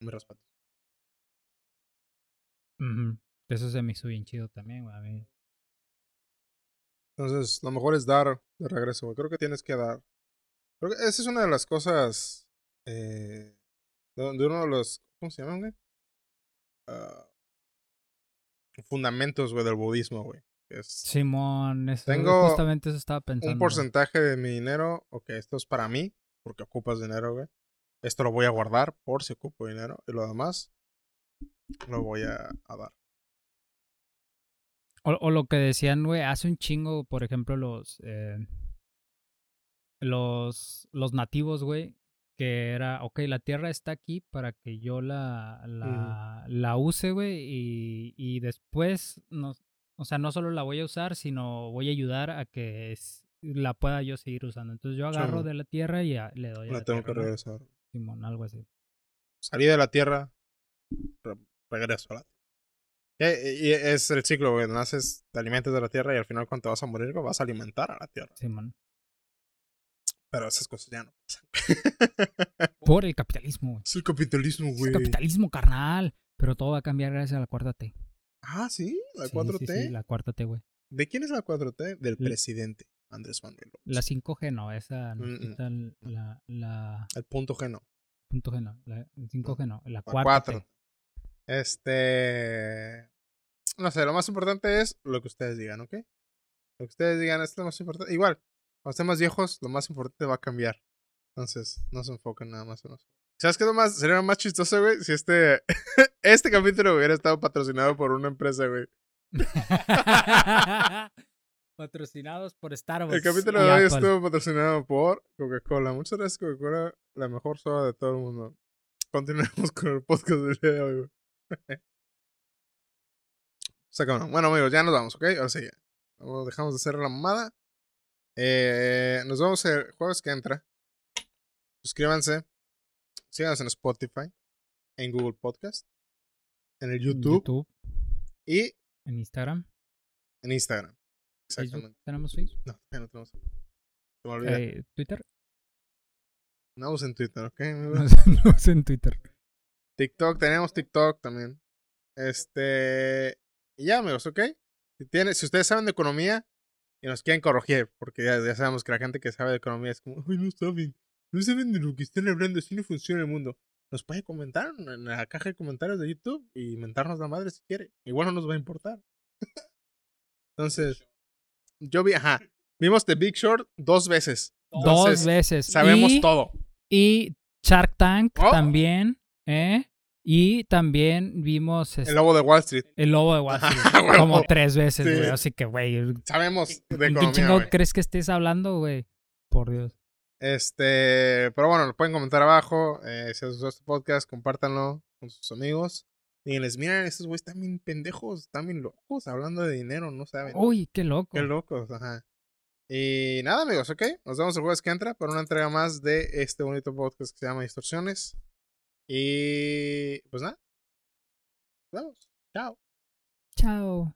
mis respetos. Eso se me hizo bien chido también, güey. A mí. Entonces, lo mejor es dar de regreso, güey. Creo que tienes que dar. Creo que esa es una de las cosas. Eh, de, uno de los. ¿Cómo se llaman, güey? Uh, fundamentos, güey, del budismo, güey. Es, Simón, tengo justamente eso estaba pensando. Un porcentaje de mi dinero, ok, esto es para mí, porque ocupas dinero, güey. Esto lo voy a guardar por si ocupo dinero. Y lo demás, lo voy a, dar. O, lo que decían, güey, hace un chingo, por ejemplo, los, eh, los, los nativos, güey, que era, ok, la tierra está aquí para que yo la, la, la use, güey, y, y después, no, o sea, no solo la voy a usar, sino voy a ayudar a que la pueda yo seguir usando. Entonces yo agarro de la tierra y le doy. La, tengo que regresar. Simón, algo así. Salí de la tierra, regreso a la y es el ciclo, güey. Naces, te alimentas de la tierra y al final cuando te vas a morir, vas a alimentar a la tierra. Sí, man. Pero esas cosas ya no pasan. Por el capitalismo, güey. Es el capitalismo, Es güey. capitalismo carnal. Pero todo va a cambiar gracias a la cuarta T. Ah, sí, la Sí, 4T. sí, sí, la cuarta T, güey. ¿De quién es la 4T? Del presidente Andrés Manuel. López. La 5G no, esa no. Mm, mm. la, la El punto G no. punto G no. La 5G no. La La cuarta 4. T. Este. No sé, lo más importante es lo que ustedes digan, ¿ok? Lo que ustedes digan es lo más importante. Igual, cuando estén más viejos, lo más importante va a cambiar. Entonces, no se enfoquen nada más en eso. ¿Sabes qué es lo más, sería lo más chistoso, güey? Si este, este capítulo hubiera estado patrocinado por una empresa, güey. Patrocinados por Starbucks. El capítulo de hoy Apple. estuvo patrocinado por Coca-Cola. Muchas gracias, Coca-Cola, la mejor soda de todo el mundo. Continuemos con el podcast del día de hoy, güey. Bueno, amigos, ya nos vamos, ¿ok? Ahora sí, ya. Dejamos de hacer la mamada. Eh, nos vemos el jueves que entra. Suscríbanse. Síganos en Spotify, en Google Podcast, en el YouTube, YouTube, y en Instagram. en Instagram. Facebook. Exactamente. ¿Tenemos Facebook? No, no tenemos. Olvida. Eh, Twitter. No usen Twitter, ¿ok? No no sé en Twitter. TikTok, tenemos TikTok también. Este. Y ya, amigos, ¿ok? Si, tiene, si ustedes saben de economía y nos quieren corregir, porque ya, ya sabemos que la gente que sabe de economía es como, ay, no saben, no saben de lo que están hablando, así no funciona el mundo. Nos puede comentar en la caja de comentarios de YouTube y mentarnos la madre si quiere. Igual no nos va a importar. Entonces, yo vi, ajá, vimos The Big Short dos veces. Dos Entonces, veces. Sabemos y, todo. Y Shark Tank Oh. también. ¿eh? Y también vimos este, El lobo de Wall Street. el lobo de Wall Street. Ajá, huevo. como tres veces, Sí. güey. Así que, güey. Sabemos de ¿Con qué economía. chingado güey. crees que estés hablando, güey? Por Dios. Este, pero bueno, lo pueden comentar abajo. Eh, si les gustó este podcast, compártanlo con sus amigos. Díganles, miren, estos güeyes están bien pendejos, están bien locos, hablando de dinero, no saben. Uy, qué loco. Qué locos, ajá. Y nada, amigos, ¿ok? Nos vemos el jueves que entra para una entrega más de este bonito podcast que se llama Distorsiones. Y pues nada. Nos vemos. Chao. Chao.